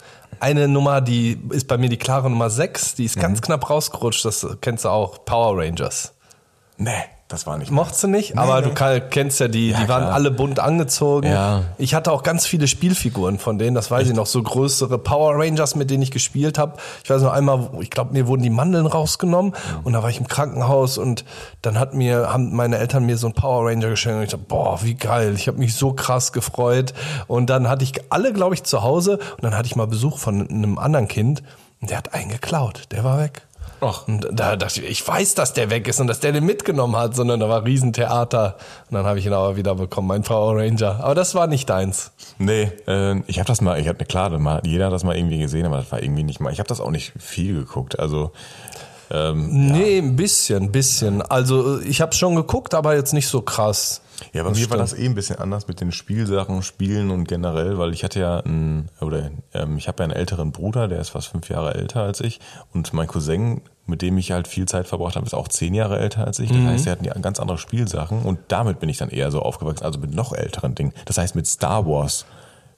eine Nummer, die ist bei mir die klare Nummer sechs. Die ist
Mhm.
ganz knapp rausgerutscht. Das kennst du auch. Power Rangers.
nee, das war nicht.
Mochtest du nicht? Aber
nee.
du kennst ja die,
Ja,
die waren
klar.
alle bunt angezogen.
Ja.
Ich hatte auch ganz viele Spielfiguren von denen, das weiß ich noch, so größere Power Rangers, mit denen ich gespielt habe. Ich weiß noch einmal, ich glaube, mir wurden die Mandeln rausgenommen und da war ich im Krankenhaus und dann hat mir, haben meine Eltern mir so einen Power Ranger geschenkt und ich dachte, boah, wie geil, ich habe mich so krass gefreut. Und dann hatte ich alle, glaube ich, zu Hause und dann hatte ich mal Besuch von einem anderen Kind und der hat einen geklaut, der war weg.
Ach.
Und da dachte ich, ich weiß, dass der weg ist und dass der den mitgenommen hat, sondern da war Riesentheater. Und dann habe ich ihn aber wieder bekommen, mein Power Ranger. Aber das war nicht deins.
Nee, äh, ich habe das mal, ich hatte klar, mal, jeder hat das mal irgendwie gesehen, aber das war irgendwie nicht mal. Ich habe das auch nicht viel geguckt. Also ähm,
Nee, ein bisschen, ein bisschen. Also ich habe schon geguckt, aber jetzt nicht so krass.
Ja, bei mir war das eh ein bisschen anders mit den Spielsachen, Spielen und generell, weil ich hatte ja einen, oder ähm, ich habe ja einen älteren Bruder, der ist fast fünf Jahre älter als ich und mein Cousin, mit dem ich halt viel Zeit verbracht habe, ist auch zehn Jahre älter als ich. Das heißt, er hatten ja ganz andere Spielsachen und damit bin ich dann eher so aufgewachsen, also mit noch älteren Dingen. Das heißt, mit Star Wars.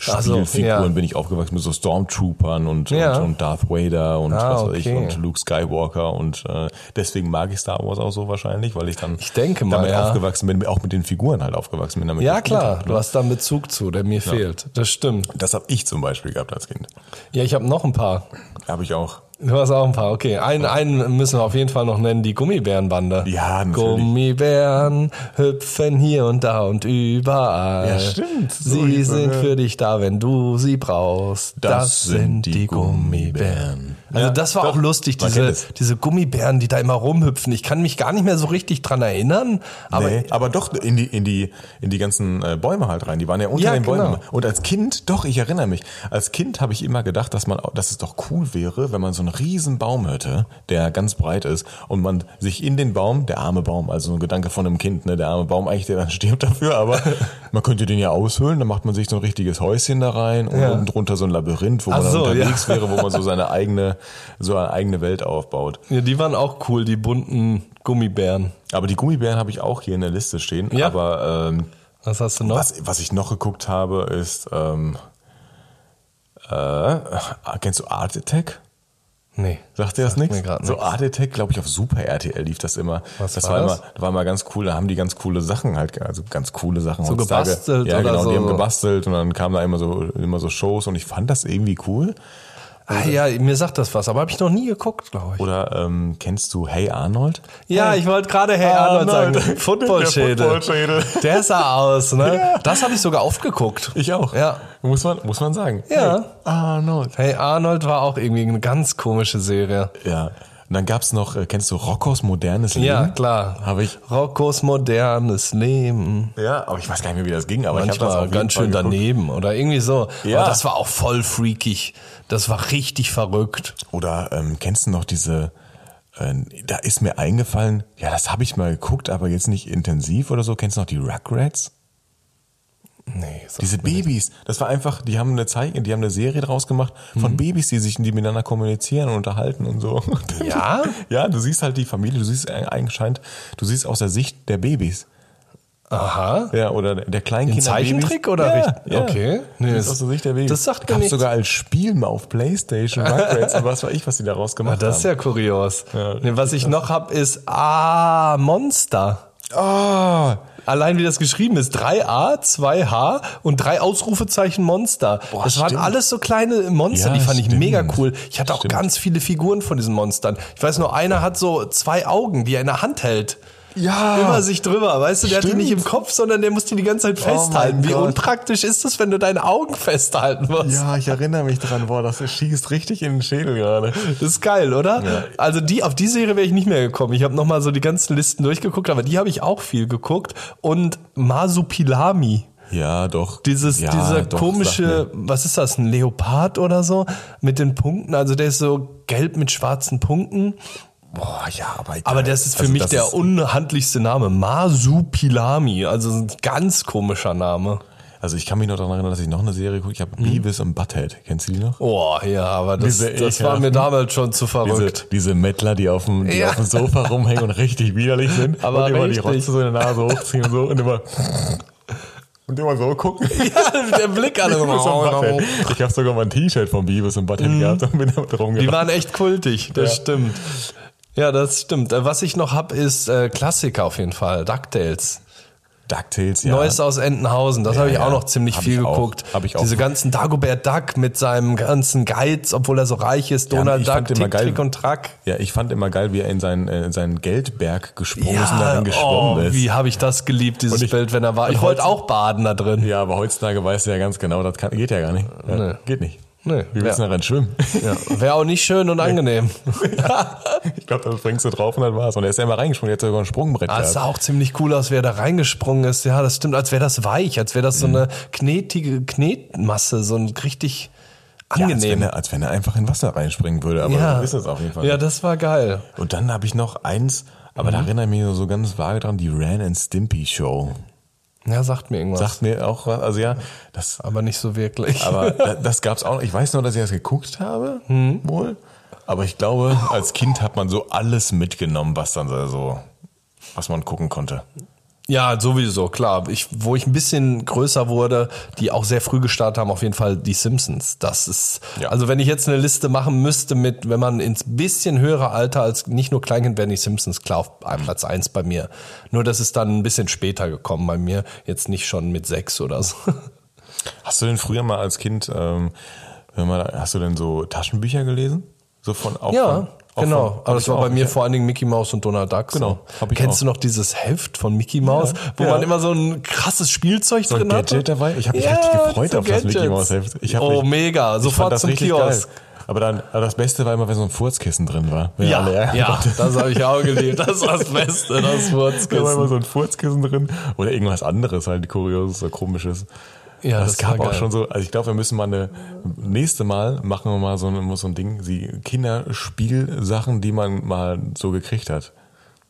Spielfiguren
ja.
bin ich aufgewachsen mit so Stormtroopern und,
Ja.
und, und Darth Vader und
Ah,
was weiß ich
okay.
und Luke Skywalker und äh, deswegen mag ich Star Wars auch so wahrscheinlich, weil ich dann
Ich denke mal,
damit
ja.
aufgewachsen bin, auch mit den Figuren halt aufgewachsen bin. Damit
Ja klar,
hab,
du
ne?
hast da einen Bezug zu, der mir fehlt. Das stimmt.
Das habe ich zum Beispiel gehabt als Kind.
Ja, ich habe noch ein paar.
Habe ich auch.
Du hast auch ein paar, okay. Einen, einen müssen wir auf jeden Fall noch nennen, die Gummibärenbande.
Ja, natürlich.
Gummibären hüpfen hier und da und überall.
Ja, stimmt. So
Sie sind für dich da, wenn du sie brauchst. Das, sind die Gummibären. Also
Ja,
das war
doch,
auch lustig, diese, diese Gummibären, die da immer rumhüpfen. Ich kann mich gar nicht mehr so richtig dran erinnern, aber
nee, aber doch in die, in die, in die ganzen äh, Bäume halt rein. Die waren ja unter
Ja,
den Bäumen.
genau.
Und als Kind, doch, ich erinnere mich. Als Kind habe ich immer gedacht, dass man, dass es doch cool wäre, wenn man so einen riesen Baum hätte, der ganz breit ist und man sich in den Baum, der arme Baum, also ein Gedanke von einem Kind, ne, der arme Baum eigentlich, der dann stirbt dafür, aber man könnte den ja aushöhlen, dann macht man sich so ein richtiges Häuschen da rein und
Ja.
unten drunter so ein Labyrinth, wo man
so,
unterwegs
ja.
wäre, wo man so seine eigene, so eine eigene Welt aufbaut.
ja, die waren auch cool, die bunten Gummibären.
Aber die Gummibären habe ich auch hier in der Liste stehen.
Ja.
Aber ähm,
Was hast du noch?
was, was ich noch geguckt habe, ist, ähm, äh, kennst du Art Attack?
Nee.
Sagt dir das nichts? So
nix.
Art Attack, glaube ich, auf Super RTL lief das immer.
Was
das
war
war,
das?
immer, war immer ganz cool. Da haben die ganz coole Sachen halt, also ganz coole Sachen
So
heutzutage.
gebastelt
Ja,
oder
genau, die
so?
haben gebastelt und dann kamen da immer so, immer so Shows und ich fand das irgendwie cool.
Ah, ja, mir sagt das was, aber habe ich noch nie geguckt, glaube ich.
Oder ähm, kennst du Hey Arnold?
Ja, ich wollte gerade Hey Arnold sagen.
Arnold.
Footballschädel.
Der Footballschädel.
Der sah aus, ne? Das habe ich sogar oft geguckt.
Ich auch.
Ja.
Muss man, muss man sagen.
Ja.
Hey Arnold.
Hey Arnold war auch irgendwie eine ganz komische Serie.
Ja. Und dann gab's noch, äh, kennst du Roccos modernes Leben?
Ja, klar.
Habe ich.
Roccos modernes Leben.
Ja, aber ich weiß gar nicht mehr, wie das ging, aber ich habe das
Manchmal
jeden
ganz schön daneben oder irgendwie so.
Ja.
Aber das war auch voll freakig. Das war richtig verrückt.
Oder ähm, kennst du noch diese, äh, da ist mir eingefallen, ja, das habe ich mal geguckt, aber jetzt nicht intensiv oder so. Kennst du noch die Rugrats?
Nee, so.
Diese Babys, das war einfach, die haben eine Zeige, die haben eine Serie draus gemacht von Babys, die sich, die miteinander kommunizieren und unterhalten und so.
Ja?
Ja, du siehst halt die Familie, du siehst eigentlich scheint, du siehst aus der Sicht der Babys.
Aha.
Ja, oder der
Ein
Kleinkinder.
Zeichentrick oder
ja,
richtig?
Ja.
Okay. Nee,
das
das-
ist aus der Sicht der Babys.
das sagt mir nichts.
sogar als Spiel mal auf Playstation, Rugrats und was weiß ich, was die daraus
Ah,
gemacht
das ist
haben.
ja kurios.
Ja.
nee, was ich noch hab ist Ah, Monster.
Oh,
Allein wie das geschrieben ist. 3a, 2h und drei Ausrufezeichen Monster.
Boah,
das waren
stimmt.
alles so kleine Monster,
Ja,
die fand ich
stimmt.
mega cool. Ich hatte auch
Stimmt.
ganz viele Figuren von diesen Monstern. Ich weiß nur, einer hat so zwei Augen, die er in der Hand hält.
Ja.
Über sich drüber, weißt du, der hat die
Stimmt.
nicht im Kopf, sondern der muss die die ganze Zeit festhalten.
mein
Wie
Gott.
unpraktisch ist es, wenn du deine Augen festhalten musst?
Ja, ich erinnere mich dran. Boah, das schießt richtig in den Schädel gerade.
Das ist geil, oder? Also die auf die Serie wäre ich nicht mehr gekommen. Ich habe noch mal so die ganzen Listen durchgeguckt, aber die habe ich auch viel geguckt und Masupilami.
Ja, doch.
Dieses,
ja,
dieser
doch,
komische, was ist das, ein Leopard oder so? Mit den Punkten, also der ist so gelb mit schwarzen Punkten.
Boah, ja, aber.
Aber das ist für
also
mich der unhandlichste Name. Masupilami, also ein ganz komischer Name.
Also ich kann mich noch daran erinnern, dass ich noch eine Serie gucke. Ich habe
Mhm.
Beavis und Butthead. Kennst du die noch?
Oh, ja, aber das,
Diese
das war mir damals schon zu
Diese,
verrückt.
diese Mettler, die auf dem, die
Ja.
auf dem Sofa rumhängen und richtig widerlich sind.
Aber
und immer
richtig.
die Rotze so in der Nase hochziehen und so und immer und immer so gucken.
Ja, der Blick alle.
Und Butthead. Ich habe sogar mal ein T-Shirt von Beavis und Butthead gehabt und bin damit
Die
rumgelaufen.
waren echt kultig, das
Ja.
stimmt. Ja, das stimmt. Äh, Was ich noch hab, ist äh, Klassiker auf jeden Fall. DuckTales.
DuckTales, ja.
Neues aus Entenhausen. Das
Ja,
habe ich
ja.
auch noch ziemlich
Hab
viel
ich auch.
geguckt.
Hab ich auch.
Diese ganzen Dagobert Duck mit seinem ganzen Geiz, obwohl er so reich ist. Donald
ich
Duck,
immer
Tick,
geil-
Trick und Track.
Ja, ich fand immer geil, wie er in seinen, äh, in seinen Geldberg gesprungen ist und
Ja,
darin
oh,
geschwommen ist.
wie habe ich das geliebt, dieses
ich-
Bild, wenn er war. Ich wollte auch baden da drin.
Ja, aber heutzutage weißt du ja ganz genau, das kann, geht ja gar nicht. Ja,
Nee.
Geht nicht.
Nee.
Du
Ja.
daran schwimmen?
Ja, Wäre auch nicht schön und angenehm.
ich glaube, da springst du drauf und dann war's. Und er ist ja immer reingesprungen, hat sogar ein Sprungbrett
Ah, es
gehabt.
sah auch ziemlich cool aus, wie er da reingesprungen ist. Ja, das stimmt, als wäre das weich, als wäre das
Mhm.
so eine knetige Knetmasse, so ein richtig
Ja, als,
angenehm.
wenn er, als wenn er einfach in Wasser reinspringen würde, aber
ja,
ist es auf jeden Fall.
Ja, das war geil.
Und dann habe ich noch eins, aber
Mhm.
da erinnere ich mich nur so ganz vage dran, die Ran and Stimpy Show.
Ja, sagt mir irgendwas.
Sagt mir auch was, also ja, das,
aber nicht so wirklich.
aber da- das gab's auch noch. Ich weiß nur, dass ich das geguckt habe,
Mhm.
wohl. Aber ich glaube, als Kind hat man so alles mitgenommen, was dann so, was man gucken konnte.
Ja, sowieso, klar. Ich, wo ich ein bisschen größer wurde, die auch sehr früh gestartet haben, auf jeden Fall die Simpsons. Das ist,
Ja.
also wenn ich jetzt eine Liste machen müsste mit, wenn man ins bisschen höhere Alter als nicht nur Kleinkind, wären die Simpsons klar auf Platz eins bei mir. Nur das ist dann ein bisschen später gekommen bei mir, jetzt nicht schon mit sechs oder so.
Hast du denn früher mal als Kind, ähm, man, hast du denn so Taschenbücher gelesen? So von auch
Ja,
von,
genau.
Von,
Aber das war bei mir
ja.
vor allen Dingen Mickey Mouse und Donald Duck.
Genau, hab ich
Kennst
auch.
du noch dieses Heft von Mickey Mouse, wo
ja.
man immer so ein krasses Spielzeug
So
drin hatte?
Gadget dabei? Ich hab mich richtig gefreut auf das Mickey Mouse Heft. Ich hab
oh,
mich-
mega.
Ich
Sofort zum Kiosk.
geil. Aber dann, aber das Beste war immer, wenn so ein Furzkissen drin war.
Ja, ja,
konnten.
das habe ich auch geliebt. Das war das Beste, das
Da war immer so ein Furzkissen drin. Oder irgendwas anderes, halt kurioses oder komisches.
Ja,
das,
das war
gab auch schon so, also ich glaube, wir müssen mal eine, nächste Mal machen wir mal so, ein- so ein Ding, die Kinderspielsachen, die man mal so gekriegt hat.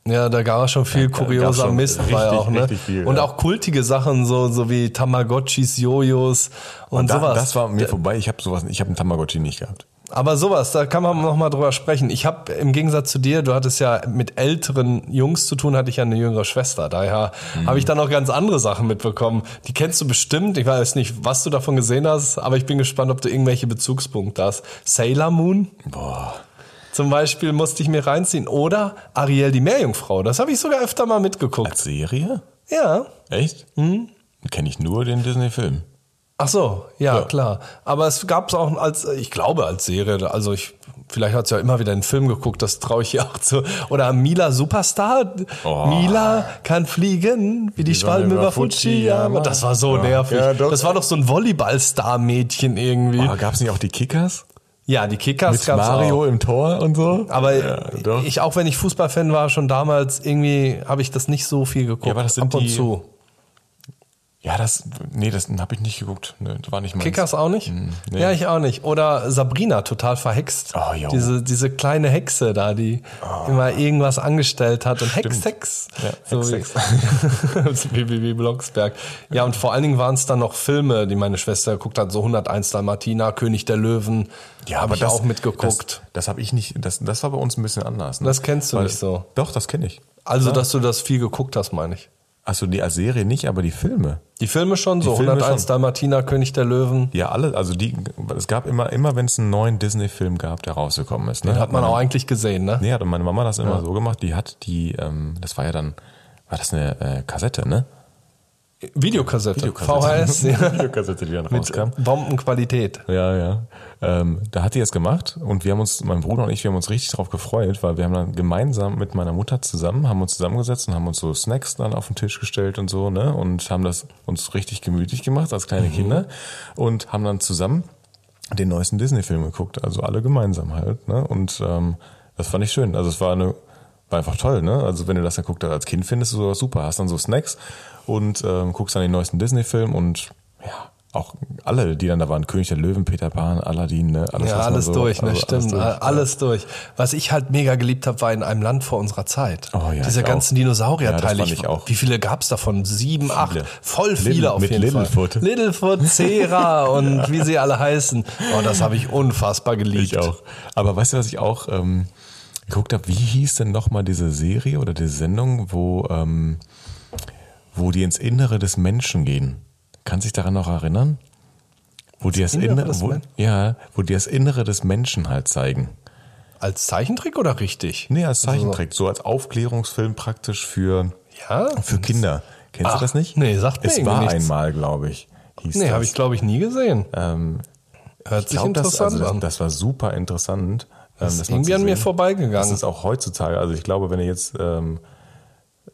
Ja, da gab es schon viel
Ja,
kurioser
schon
Mist
richtig,
bei auch, ne?
viel,
und
ja.
auch kultige Sachen, so, so wie Tamagotchis, Jojos und,
da,
sowas.
Das war mir vorbei. Ich habe sowas, ich habe einen Tamagotchi nicht gehabt.
Aber sowas, da kann man noch mal drüber sprechen. Ich habe im Gegensatz zu dir, du hattest ja mit älteren Jungs zu tun, hatte ich ja eine jüngere Schwester. Daher
Mhm.
habe ich dann noch ganz andere Sachen mitbekommen. Die kennst du bestimmt. Ich weiß nicht, was du davon gesehen hast, aber ich bin gespannt, ob du irgendwelche Bezugspunkte hast. Sailor Moon
Boah.
Zum Beispiel musste ich mir reinziehen. Oder Ariel die Meerjungfrau. Das habe ich sogar öfter mal mitgeguckt.
Als Serie?
Ja.
Echt? Mhm. Kenne ich nur den Disney-Film.
Ach so, ja,
Ja.
klar. Aber es gab es auch als, ich glaube, als Serie. Also ich, vielleicht hat sie ja immer wieder einen Film geguckt, das traue ich ihr auch zu. Oder Mila Superstar.
Oh.
Mila kann fliegen, wie die
Sonne
Schwalben
über
Fujiyama. Das war so
Ja.
nervig.
Ja,
das war doch so ein Volleyball-Star-Mädchen irgendwie.
Aber gab es nicht auch die Kickers?
Ja, die Kickers
Mit
gab's
Mario
auch.
im Tor und so?
Aber
ja,
ich, auch wenn ich Fußballfan war, schon damals, irgendwie habe ich das nicht so viel geguckt.
Ja, aber das sind
Ab und
die-
zu.
Ja, das, nee, das habe ich nicht geguckt. Nee, das war nicht meins.
Kickers auch nicht?
nee.
Ja, ich auch nicht. Oder Sabrina, total verhext.
Oh, jo.
diese, diese kleine Hexe da, die immer irgendwas angestellt hat. Und Hex,
Stimmt.
Hex.
Ja,
so
Hex,
wie, wie Blocksberg. Ja, und vor allen Dingen waren es dann noch Filme, die meine Schwester geguckt hat. So 101 Dalmatiner, König der Löwen.
Ja,
habe
aber
ich
das,
auch mitgeguckt.
Das, das habe ich nicht, das, das war bei uns ein bisschen anders. Ne?
Das kennst du nicht so.
Doch, das kenne ich.
also, dass du das viel geguckt hast, meine ich.
Achso, die als Serie nicht, aber die Filme.
Die Filme schon, so
Filme
101
schon.
Dalmatiner, König der Löwen.
Ja, alle, also die, es gab immer, immer wenn es einen neuen Disney-Film gab, der rausgekommen ist. Ne?
Den hat man
meine-
auch eigentlich gesehen, ne?
Nee, hat meine Mama das immer so gemacht. Die hat die, ähm, das war ja dann, war das eine äh, Kassette, ne?
Videokassette,
Videokassette.
VHS, ja.
Videokassette, die dann
mit
rauskam.
Bombenqualität.
Ja, ja. Ähm, da hat die es gemacht und wir haben uns, mein Bruder und ich, wir haben uns richtig drauf gefreut, weil wir haben dann gemeinsam mit meiner Mutter zusammen, haben uns zusammengesetzt und haben uns so Snacks dann auf den Tisch gestellt und so, ne? Und haben das uns richtig gemütlich gemacht als kleine Kinder und haben dann zusammen den neuesten Disney-Film geguckt, also alle gemeinsam halt, ne? Und ähm, das fand ich schön. Also es war eine, war einfach toll, ne? Also wenn du das dann guckst als Kind, findest du sowas super. Hast dann so Snacks und ähm, guckst dann den neuesten Disney-Film und ja, auch alle, die dann da waren, König der Löwen, Peter Pan, Aladdin, ne? Alles,
Ja, alles
so,
durch, ne?
also
Stimmt. Alles durch,
durch.
Was ich halt mega geliebt habe, war in einem Land vor unserer Zeit.
Oh ja,
Diese ganzen. Dinosaurier-Teile.
Ja, ich auch.
Wie viele gab's davon? Sieben, acht? Voll viele
Little-
auf
mit
jeden
Littlefoot.
Fall. Littlefoot, Cera und wie sie alle heißen. Oh, das habe ich unfassbar geliebt.
Ich auch. Aber weißt du, was ich auch ähm, geguckt habe? Wie hieß denn nochmal diese Serie oder diese Sendung, wo, ähm, wo die ins Innere des Menschen gehen? Kannst du dich daran noch erinnern? Wo die das
Innere
Innere,
des
wo, ja, wo die das Innere des Menschen halt zeigen.
Als Zeichentrick oder richtig?
Nee, als Zeichentrick, so als Aufklärungsfilm praktisch für,
Ja?
für Kinder. Kennst
Ach,
du das nicht?
nee, sagt mir
Es war
nichts.
einmal, glaube ich. Hieß
Nee,
das.
habe ich glaube ich nie gesehen.
Ähm,
Hört
ich
sich
glaube, das,
interessant
also das,
an.
das war super interessant. Ähm,
Das ist
mal
irgendwie an mir vorbeigegangen.
Das ist auch heutzutage. Also ich glaube, wenn du jetzt, ähm,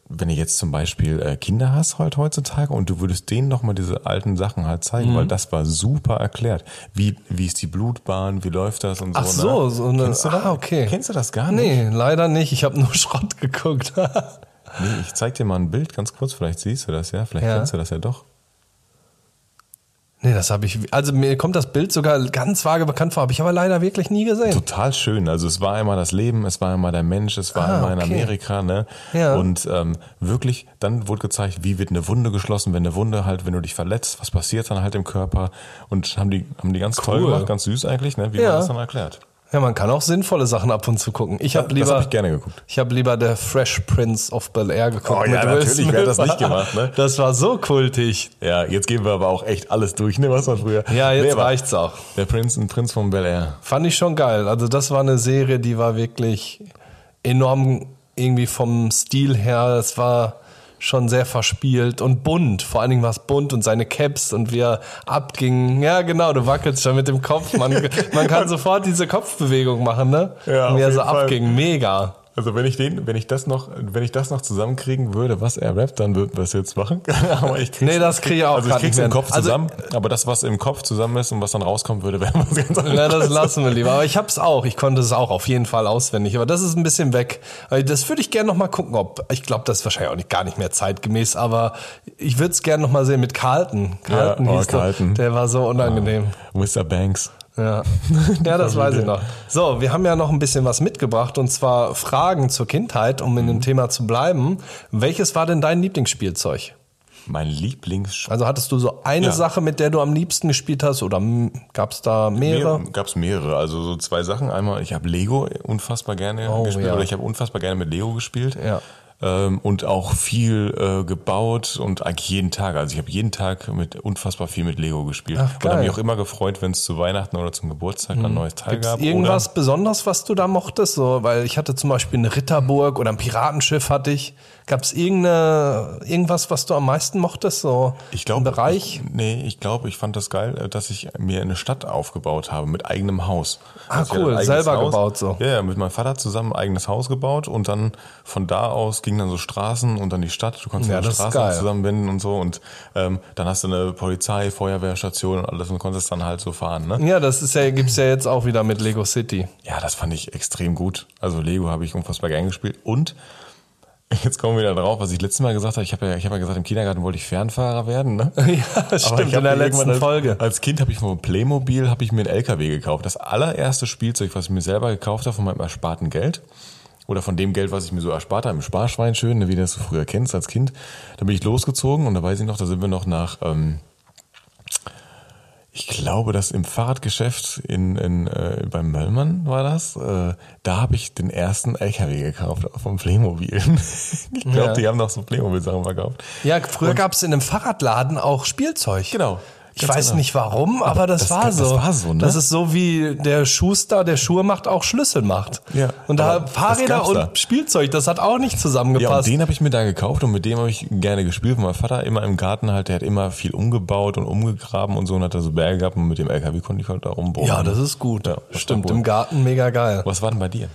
wenn du jetzt zum Beispiel äh, Kinder hast halt heutzutage und du würdest denen nochmal diese alten Sachen halt zeigen,
Mhm.
weil das war super erklärt. Wie, wie ist die Blutbahn, wie läuft das und so.
Ach so,
ne?
so eine-
Kennst du das?
ah, okay.
Kennst du das gar nicht?
Nee, leider nicht. Ich habe nur Schrott geguckt.
Nee, ich zeig dir mal ein Bild ganz kurz, vielleicht siehst du das ja, vielleicht
Ja.
kennst du das ja doch.
Nee, das habe ich. Also mir kommt das Bild sogar ganz vage bekannt vor, habe ich aber leider wirklich nie gesehen.
Total schön. Also es war einmal das Leben, es war einmal der Mensch, es war
Ah,
einmal in
okay.
Amerika, ne?
Ja.
Und ähm, wirklich, dann wurde gezeigt, wie wird eine Wunde geschlossen, wenn eine Wunde halt, wenn du dich verletzt, was passiert dann halt im Körper und haben die, haben die ganz toll
Cool.
gemacht, ganz süß eigentlich, ne? Wie
Ja.
man das dann erklärt.
Ja, man kann auch sinnvolle Sachen ab und zu gucken. Ich habe
das
lieber,
hab ich gerne geguckt.
Ich habe lieber der Fresh Prince of Bel Air geguckt.
Oh ja, natürlich, wer hat das nicht gemacht, ne?
Das war so kultig.
Ja, jetzt gehen wir aber auch echt alles durch, ne? Was war früher?
Ja, jetzt
Nee,
reicht's auch.
Der Prinz, ein Prinz von Bel Air.
Fand ich schon geil. Also das war eine Serie, die war wirklich enorm irgendwie vom Stil her. Es war schon sehr verspielt und bunt. Vor allen Dingen war es bunt und seine Caps und wie er abging. Ja, genau, du wackelst schon mit dem Kopf. Man, man kann sofort diese Kopfbewegung machen, ne?
Ja,
und er so
jeden Fall.
abging. Mega.
Also wenn ich den, wenn ich das noch, wenn ich das noch zusammenkriegen würde, was er rappt, dann würden wir es jetzt machen. aber ich krieg's,
Nee, das krieg ich auch
Also ich krieg's im. Kopf
Also-
zusammen, aber das, was im Kopf zusammen ist und was dann rauskommen würde, wäre was ganz anderes.
Na, das lassen wir lieber. Aber ich hab's auch. Ich konnte es auch auf jeden Fall auswendig. Aber das ist ein bisschen weg. Weil Das würde ich gerne noch mal gucken, ob. Ich glaube, das ist wahrscheinlich auch nicht, gar nicht mehr zeitgemäß. Aber ich würde es gerne noch mal sehen mit Carlton. Carlton
Ja, oh,
hieß der.
Carlton.
Der war so unangenehm.
Mr. Banks.
Ja. ja, das weiß ich noch. So, wir haben ja noch ein bisschen was mitgebracht und zwar Fragen zur Kindheit, um
Mhm.
in dem Thema zu bleiben. Welches war denn dein Lieblingsspielzeug?
Mein Lieblings...
Also hattest du so eine
Ja.
Sache, mit der du am liebsten gespielt hast oder gab es da mehrere?
Gab es mehrere, also so zwei Sachen. Einmal, ich habe Lego unfassbar gerne
Oh,
gespielt
ja.
oder ich habe unfassbar gerne mit Lego gespielt.
Ja.
Ähm, und auch viel äh, gebaut und eigentlich jeden Tag. Also ich habe jeden Tag mit unfassbar viel mit Lego gespielt.
Ach,
und habe.
Mhm.
mich auch immer gefreut, wenn es zu Weihnachten oder zum Geburtstag ein neues Teil
Gibt's
gab.
irgendwas Besonderes, was du da mochtest? So, weil ich hatte zum Beispiel eine Ritterburg oder ein Piratenschiff hatte ich. Gab es irgendeine, irgendwas, was du am meisten mochtest? So
Ich glaube,
im Bereich?
Ich, nee, ich glaube, ich fand das geil, äh, dass ich mir eine Stadt aufgebaut habe mit eigenem Haus.
Ah,
Also
cool, selber
Haus.
gebaut so.
Ja, ja, mit meinem Vater zusammen ein eigenes Haus gebaut und dann von da aus gingen dann so Straßen und dann die Stadt. Du konntest
Ja,
die
das
Straßen zusammenbinden und so und ähm, dann hast du eine Polizei, Feuerwehrstation und alles und konntest dann halt so fahren. Ne?
Ja, das ist ja, gibt's ja jetzt auch wieder mit Lego City.
Ja, das fand ich extrem gut. Also Lego habe ich unfassbar gern gespielt und Jetzt kommen wir wieder drauf, was ich letztes Mal gesagt habe. Ich habe ja, ich habe ja gesagt, im Kindergarten wollte ich Fernfahrer werden. Ne?
Ja,
Aber
stimmt, in der letzten
als,
Folge.
Als Kind habe ich von Playmobil habe ich mir einen LKW gekauft. Das allererste Spielzeug, was ich mir selber gekauft habe von meinem ersparten Geld oder von dem Geld, was ich mir so erspart habe, im Sparschwein schön, ne, wie du das so früher kennst als Kind. Da bin ich losgezogen und da weiß ich noch, da sind wir noch nach ähm, ich glaube, das im Fahrradgeschäft in, in äh, beim Möllmann war das. Äh, da habe ich den ersten LKW gekauft vom Playmobil. ich glaube,
Ja.
die haben noch so Playmobil-Sachen verkauft.
Ja, früher gab's in einem Fahrradladen auch Spielzeug.
Genau.
Ich
Ganz
weiß
genau.
nicht warum, aber das,
das
war so.
das war so, ne?
Das ist so wie der Schuster, der Schuhe macht, auch Schlüssel macht.
Ja,
Und da
aber
Fahrräder und
da.
Spielzeug, das hat auch nicht
Ja, und
zusammengepasst.
den habe ich mir da gekauft und mit dem habe ich gerne gespielt. Mein Vater immer im Garten halt, der hat immer viel umgebaut und umgegraben und so und hat da so Berge gehabt und mit dem LKW konnte ich halt da rumbauen.
Ja, das ist gut.
Ja, das
Stimmt, im Garten mega geil.
Was war denn bei dir?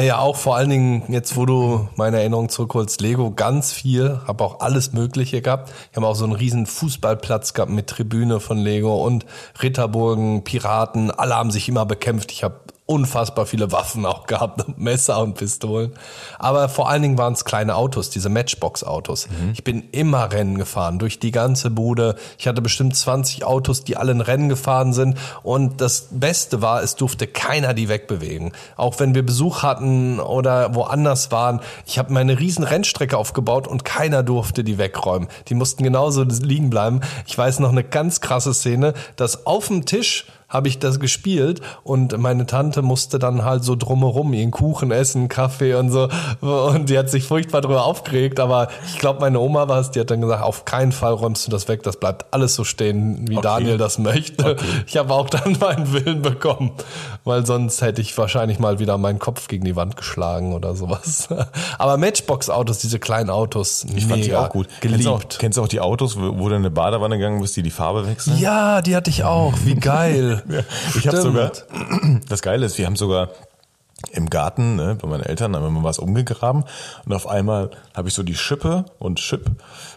Ja, auch vor allen Dingen, jetzt wo du meine Erinnerung zurückholst, Lego ganz viel, habe auch alles Mögliche gehabt. Ich habe auch so einen riesen Fußballplatz gehabt mit Tribüne von Lego und Ritterburgen, Piraten, alle haben sich immer bekämpft. Ich habe unfassbar viele Waffen auch gehabt, Messer und Pistolen. Aber vor allen Dingen waren es kleine Autos, diese Matchbox-Autos. Ich bin immer Rennen gefahren, durch die ganze Bude. Ich hatte bestimmt 20 Autos, die alle ein Rennen gefahren sind. Und das Beste war, es durfte keiner die wegbewegen. Auch wenn wir Besuch hatten oder woanders waren. Ich habe meine riesen Rennstrecke aufgebaut und keiner durfte die wegräumen. Die mussten genauso liegen bleiben. Ich weiß noch eine ganz krasse Szene, dass auf dem Tisch habe ich das gespielt und meine Tante musste dann halt so drumherum ihren Kuchen essen, Kaffee und so und die hat sich furchtbar drüber aufgeregt, aber ich glaube meine Oma war es, die hat dann gesagt, auf keinen Fall räumst du das weg, das bleibt alles so stehen, wie
Okay.
Daniel das möchte. Ich habe auch dann meinen Willen bekommen, weil sonst hätte ich wahrscheinlich mal wieder meinen Kopf gegen die Wand geschlagen oder sowas. Aber Matchbox-Autos, diese kleinen Autos,
Ich fand die
mega
auch gut. Kennst du auch,
geliebt.
kennst du auch die Autos, wo, wo du in eine Badewanne gegangen bist, die die Farbe wechseln?
Ja, die hatte ich auch. Wie geil.
Ja, ich habe sogar, das Geile ist, wir haben sogar im Garten, ne, bei meinen Eltern, haben wir mal was umgegraben und auf einmal habe ich so die Schippe und Chip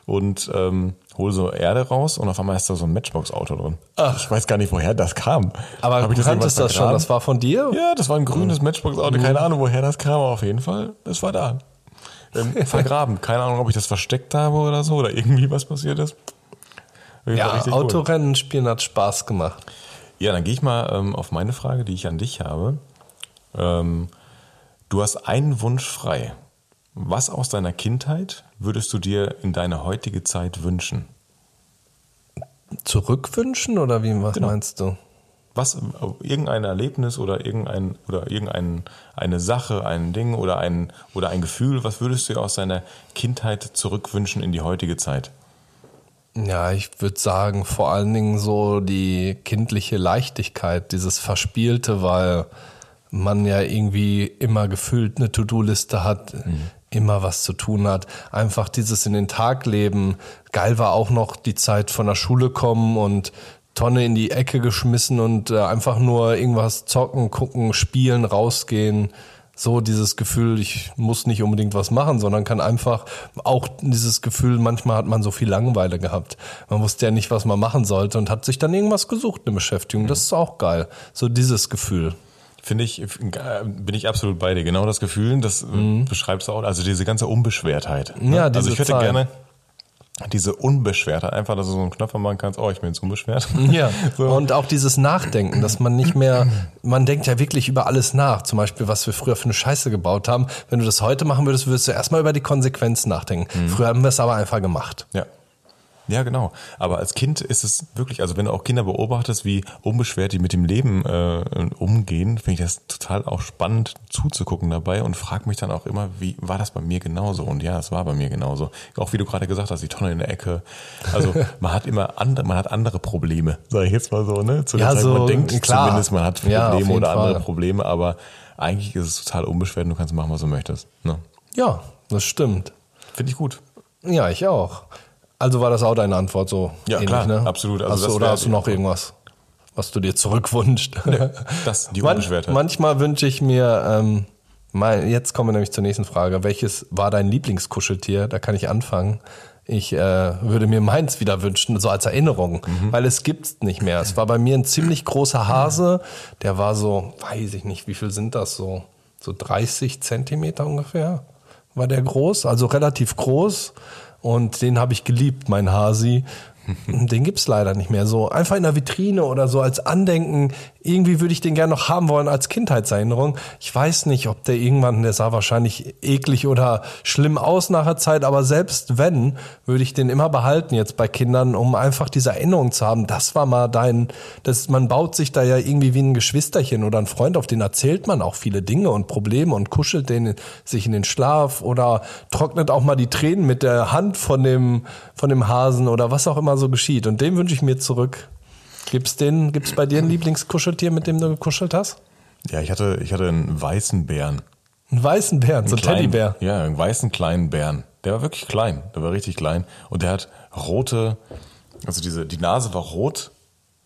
und ähm, hole so Erde raus und auf einmal ist da so ein Matchbox-Auto drin.
Ach.
Ich weiß gar nicht, woher das kam.
Aber
Hab
du
ich
kanntest das schon, das war von dir?
Ja, das war ein grünes Matchbox-Auto, keine Ahnung, woher das kam, aber auf jeden Fall, das war da. Ähm, vergraben. Keine Ahnung, ob ich das versteckt habe oder so oder irgendwie was passiert ist.
Ja,
cool.
Autorennen spielen hat Spaß gemacht.
Ja, dann gehe ich mal ähm, auf meine Frage, die ich an dich habe. Ähm, du hast einen Wunsch frei. Was aus deiner Kindheit würdest du dir in deine heutige Zeit wünschen?
Zurückwünschen oder wie, was
Genau.
meinst du?
Was, irgendein Erlebnis oder irgendein, oder irgendein, eine Sache, ein Ding oder ein, oder ein Gefühl, was würdest du dir aus deiner Kindheit zurückwünschen in die heutige Zeit?
Ja, ich würde sagen, vor allen Dingen so die kindliche Leichtigkeit, dieses Verspielte, weil man ja irgendwie immer gefühlt eine To-Do-Liste hat, immer was zu tun hat. Einfach dieses in den Tag leben. Geil war auch noch die Zeit von der Schule kommen und Tonne in die Ecke geschmissen und äh, einfach nur irgendwas zocken, gucken, spielen, rausgehen. So dieses Gefühl, ich muss nicht unbedingt was machen, sondern kann einfach auch dieses Gefühl, manchmal hat man so viel Langeweile gehabt. Man wusste ja nicht, was man machen sollte und hat sich dann irgendwas gesucht, eine Beschäftigung. Das ist auch geil. So dieses Gefühl.
Finde ich, äh, bin ich absolut bei dir. Genau das Gefühl, das äh, beschreibst du auch. Also diese ganze Unbeschwertheit. ne?
Mhm. Ja,
also
diese
ich hätte
Zeit.
gerne diese Unbeschwertheit. Einfach, dass du so einen Knopf machen kannst, oh, ich bin jetzt unbeschwert.
Ja,
So.
und auch dieses Nachdenken, dass man nicht mehr, man denkt ja wirklich über alles nach. Zum Beispiel, was wir früher für eine Scheiße gebaut haben. Wenn du das heute machen würdest, würdest du erstmal über die Konsequenzen nachdenken.
Mhm.
Früher haben wir es aber einfach gemacht.
Ja. Ja, genau. Aber als Kind ist es wirklich, also wenn du auch Kinder beobachtest, wie unbeschwert die mit dem Leben äh, umgehen, finde ich das total auch spannend zuzugucken dabei und frage mich dann auch immer, wie war das bei mir genauso? Und ja, es war bei mir genauso. Auch wie du gerade gesagt hast, die Tonne in der Ecke. Also man hat immer andere, man hat andere Probleme, sage ich jetzt mal so, ne? Zu der
Ja,
Zeit,
so,
man denkt
klar.
zumindest, man hat
Ja,
Probleme
jeden
oder andere
Fall.
Probleme, aber eigentlich ist es total unbeschwert und du kannst machen, was du möchtest. Ne?
Ja, das stimmt.
Finde ich gut.
Ja, ich auch. Also war das auch deine Antwort so?
Ja, klar, absolut. Also
hast du, oder hast du noch irgendwas, was du dir zurückwünscht?
Das, die
Man, manchmal wünsche ich mir, ähm, mal, jetzt kommen wir nämlich zur nächsten Frage. Welches war dein Lieblingskuscheltier? Da kann ich anfangen. Ich äh, würde mir meins wieder wünschen, so als Erinnerung,
Mhm.
weil es gibt's nicht mehr. Es war bei mir ein ziemlich großer Hase, der war so, weiß ich nicht, wie viel sind das so, so 30 Zentimeter ungefähr war der groß, also relativ groß und den habe ich geliebt, mein Hasi. Den gibt's leider nicht mehr. So einfach in der Vitrine oder so als Andenken. Irgendwie würde ich den gerne noch haben wollen als Kindheitserinnerung. Ich weiß nicht, ob der irgendwann, der sah wahrscheinlich eklig oder schlimm aus nach der Zeit, aber selbst wenn, würde ich den immer behalten jetzt bei Kindern, um einfach diese Erinnerung zu haben. Das war mal dein, das, man baut sich da ja irgendwie wie ein Geschwisterchen oder ein Freund, auf den erzählt man auch viele Dinge und Probleme und kuschelt den sich in den Schlaf oder trocknet auch mal die Tränen mit der Hand von dem, von dem Hasen oder was auch immer so geschieht. Und den wünsche ich mir zurück. Gibt's den, gibt's bei dir ein Lieblingskuscheltier, mit dem du gekuschelt hast?
Ja, ich hatte, ich hatte einen weißen Bären.
Einen weißen Bären, so ein
Kleinen-
Teddybär.
Ja, einen weißen kleinen Bären. Der war wirklich klein. Der war richtig klein. Und der hat rote, also diese, die Nase war rot,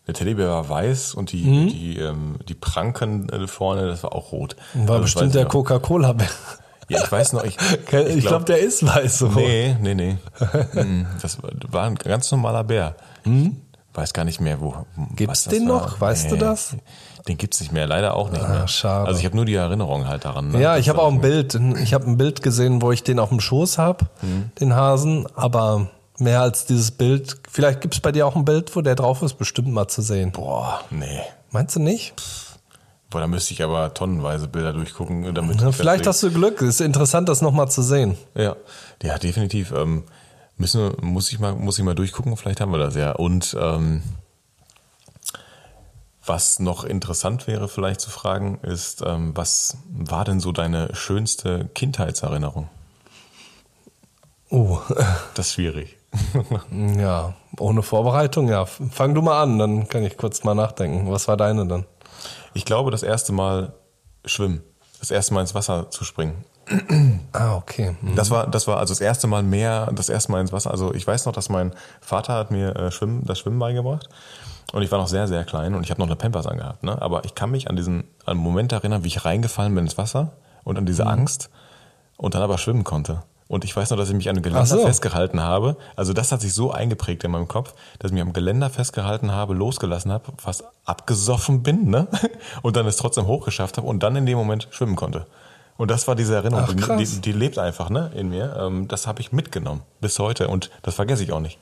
der Teddybär war weiß und die,
Mhm.
die, ähm, die Pranken äh, vorne, das war auch rot.
War
Also,
bestimmt der. Coca-Cola-Bär.
Ja, ich weiß noch, ich,
Ich glaube, der ist weiß. So.
Nee, nee, nee. Mm, Das war- war ein ganz normaler Bär. Weiß gar nicht mehr, wo.
Mhm. Gibt's
was das
den
war.
noch? Weißt du das?
Den gibt's nicht mehr, leider auch nicht mehr.
schade.
Also ich habe nur die Erinnerung halt daran. ne?
Ja, ich habe auch ein Bild. Ich habe ein Bild gesehen, wo ich den auf dem Schoß hab, den Hasen, aber mehr als dieses Bild. Vielleicht gibt's bei dir auch ein Bild, wo der drauf ist, bestimmt mal zu sehen.
Boah, nee.
Meinst du nicht?
Boah, da müsste ich aber tonnenweise Bilder durchgucken, damit.
Na,
ich
vielleicht hast du Glück. Ist interessant, das nochmal zu sehen.
Ja, ja, definitiv. Ähm, müssen muss ich mal, muss ich mal durchgucken. Vielleicht haben wir das ja. Und ähm, was noch interessant wäre, vielleicht zu fragen, ist, ähm, was war denn so deine schönste Kindheitserinnerung?
Oh,
Das ist schwierig.
ja, ohne Vorbereitung, ja. Fang du mal an, dann kann ich kurz mal nachdenken. Was war deine dann?
Ich glaube, das erste Mal schwimmen, das erste Mal ins Wasser zu springen.
Ah, okay. Hm.
Das war, das war also das erste Mal mehr, das erste Mal ins Wasser. Also ich weiß noch, dass mein Vater hat mir äh, Schwimmen, das Schwimmen beigebracht. Und ich war noch sehr, sehr klein und ich habe noch eine Pampers angehabt. Ne? Aber ich kann mich an diesen an Moment erinnern, wie ich reingefallen bin ins Wasser und an diese
Mhm.
Angst und dann aber schwimmen konnte. Und ich weiß noch, dass ich mich an einem Geländer
so.
festgehalten habe. Also das hat sich so eingeprägt in meinem Kopf, dass ich mich am Geländer festgehalten habe, losgelassen habe, fast abgesoffen bin, ne? Und dann es trotzdem hochgeschafft habe und dann in dem Moment schwimmen konnte. Und das war diese Erinnerung,
Ach,
die, die, die lebt einfach ne, in mir. Ähm, das habe ich mitgenommen bis heute und das vergesse ich auch nicht.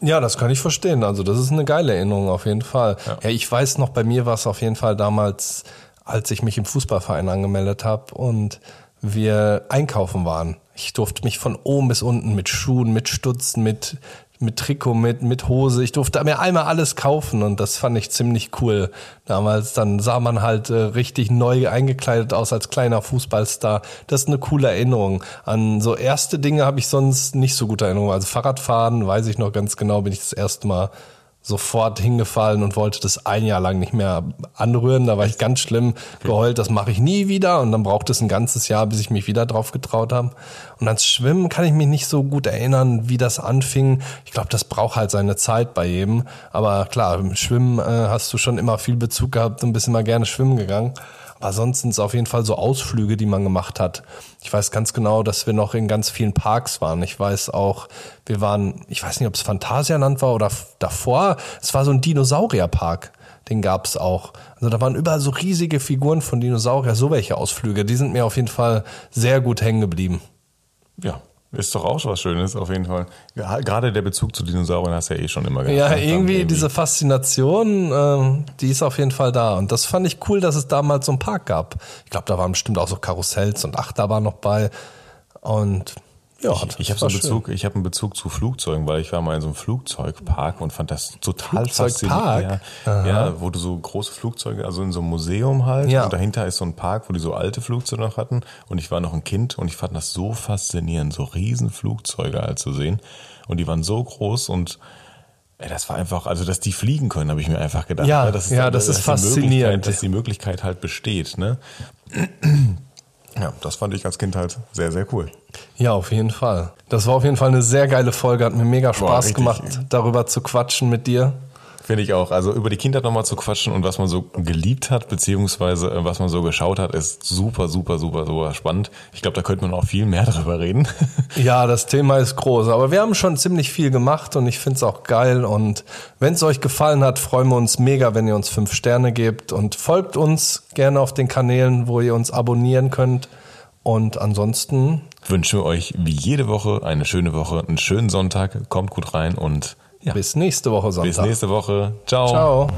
Ja, das kann ich verstehen. Also das ist eine geile Erinnerung auf jeden Fall. Ja, ich weiß noch, bei mir war es auf jeden Fall damals, als ich mich im Fußballverein angemeldet habe und wir einkaufen waren. Ich durfte mich von oben bis unten mit Schuhen, mit Stutzen, mit mit Trikot, mit mit Hose. Ich durfte mir einmal alles kaufen und das fand ich ziemlich cool. Damals dann sah man halt äh, richtig neu eingekleidet aus als kleiner Fußballstar. Das ist eine coole Erinnerung. An so erste Dinge habe ich sonst nicht so gute Erinnerungen. Also Fahrradfahren weiß ich noch ganz genau, bin ich das erste Mal sofort hingefallen und wollte das ein Jahr lang nicht mehr anrühren. Da war ich ganz schlimm geheult, das mache ich nie wieder. Und dann brauchte es ein ganzes Jahr, bis ich mich wieder drauf getraut habe. Und ans Schwimmen kann ich mich nicht so gut erinnern, wie das anfing. Ich glaube, das braucht halt seine Zeit bei jedem. Aber klar, im Schwimmen äh, hast du schon immer viel Bezug gehabt und bist immer gerne schwimmen gegangen. Aber sonst sind es auf jeden Fall so Ausflüge, die man gemacht hat. Ich weiß ganz genau, dass wir noch in ganz vielen Parks waren. Ich weiß auch, wir waren, ich weiß nicht, ob es Phantasialand war oder davor. Es war so ein Dinosaurierpark. Den gab's auch. Also da waren überall so riesige Figuren von Dinosaurier, so welche Ausflüge. Die sind mir auf jeden Fall sehr gut hängen geblieben.
Ja, ist doch auch was Schönes auf jeden Fall. Gerade der Bezug zu Dinosauriern hast du ja eh schon immer gehabt.
Ja,
Dann
irgendwie diese Faszination, ähm, die ist auf jeden Fall da. Und das fand ich cool, dass es damals so einen Park gab. Ich glaube, da waren bestimmt auch so Karussells und Achterbahn noch bei. Und ja, das
Ich habe so einen
schön.
Bezug, ich habe einen Bezug zu Flugzeugen, weil ich war mal in so einem Flugzeugpark und fand das total faszinierend. Ja, ja, wo du so große Flugzeuge, also in so einem Museum halt,
Ja.
und dahinter ist so ein Park, wo die so alte Flugzeuge noch hatten. Und ich war noch ein Kind und ich fand das so faszinierend, so riesen Flugzeuge halt zu sehen. Und die waren so groß und Ey, das war einfach, also dass die fliegen können, habe ich mir einfach gedacht.
Ja,
ne? ist,
ja, das ist
die
faszinierend.
Dass die Möglichkeit halt besteht. Ne? Ja, das fand ich als Kind halt sehr, sehr cool.
Ja, auf jeden Fall. Das war auf jeden Fall eine sehr geile Folge. Hat mir mega Spaß
richtig.
gemacht, darüber zu quatschen mit dir.
Finde ich auch. Also über die Kindheit nochmal zu quatschen und was man so geliebt hat, beziehungsweise äh, was man so geschaut hat, ist super, super, super, super spannend. Ich glaube, da könnte man auch viel mehr drüber reden.
Ja, das Thema ist groß, aber wir haben schon ziemlich viel gemacht und ich find's auch geil. Und wenn es euch gefallen hat, freuen wir uns mega, wenn ihr uns fünf Sterne gebt und folgt uns gerne auf den Kanälen, wo ihr uns abonnieren könnt. Und ansonsten,
Wünschen wir euch wie jede Woche eine schöne Woche, einen schönen Sonntag. Kommt gut rein und ja,
bis nächste Woche
bis
Sonntag.
nächste Woche. Ciao.
Ciao.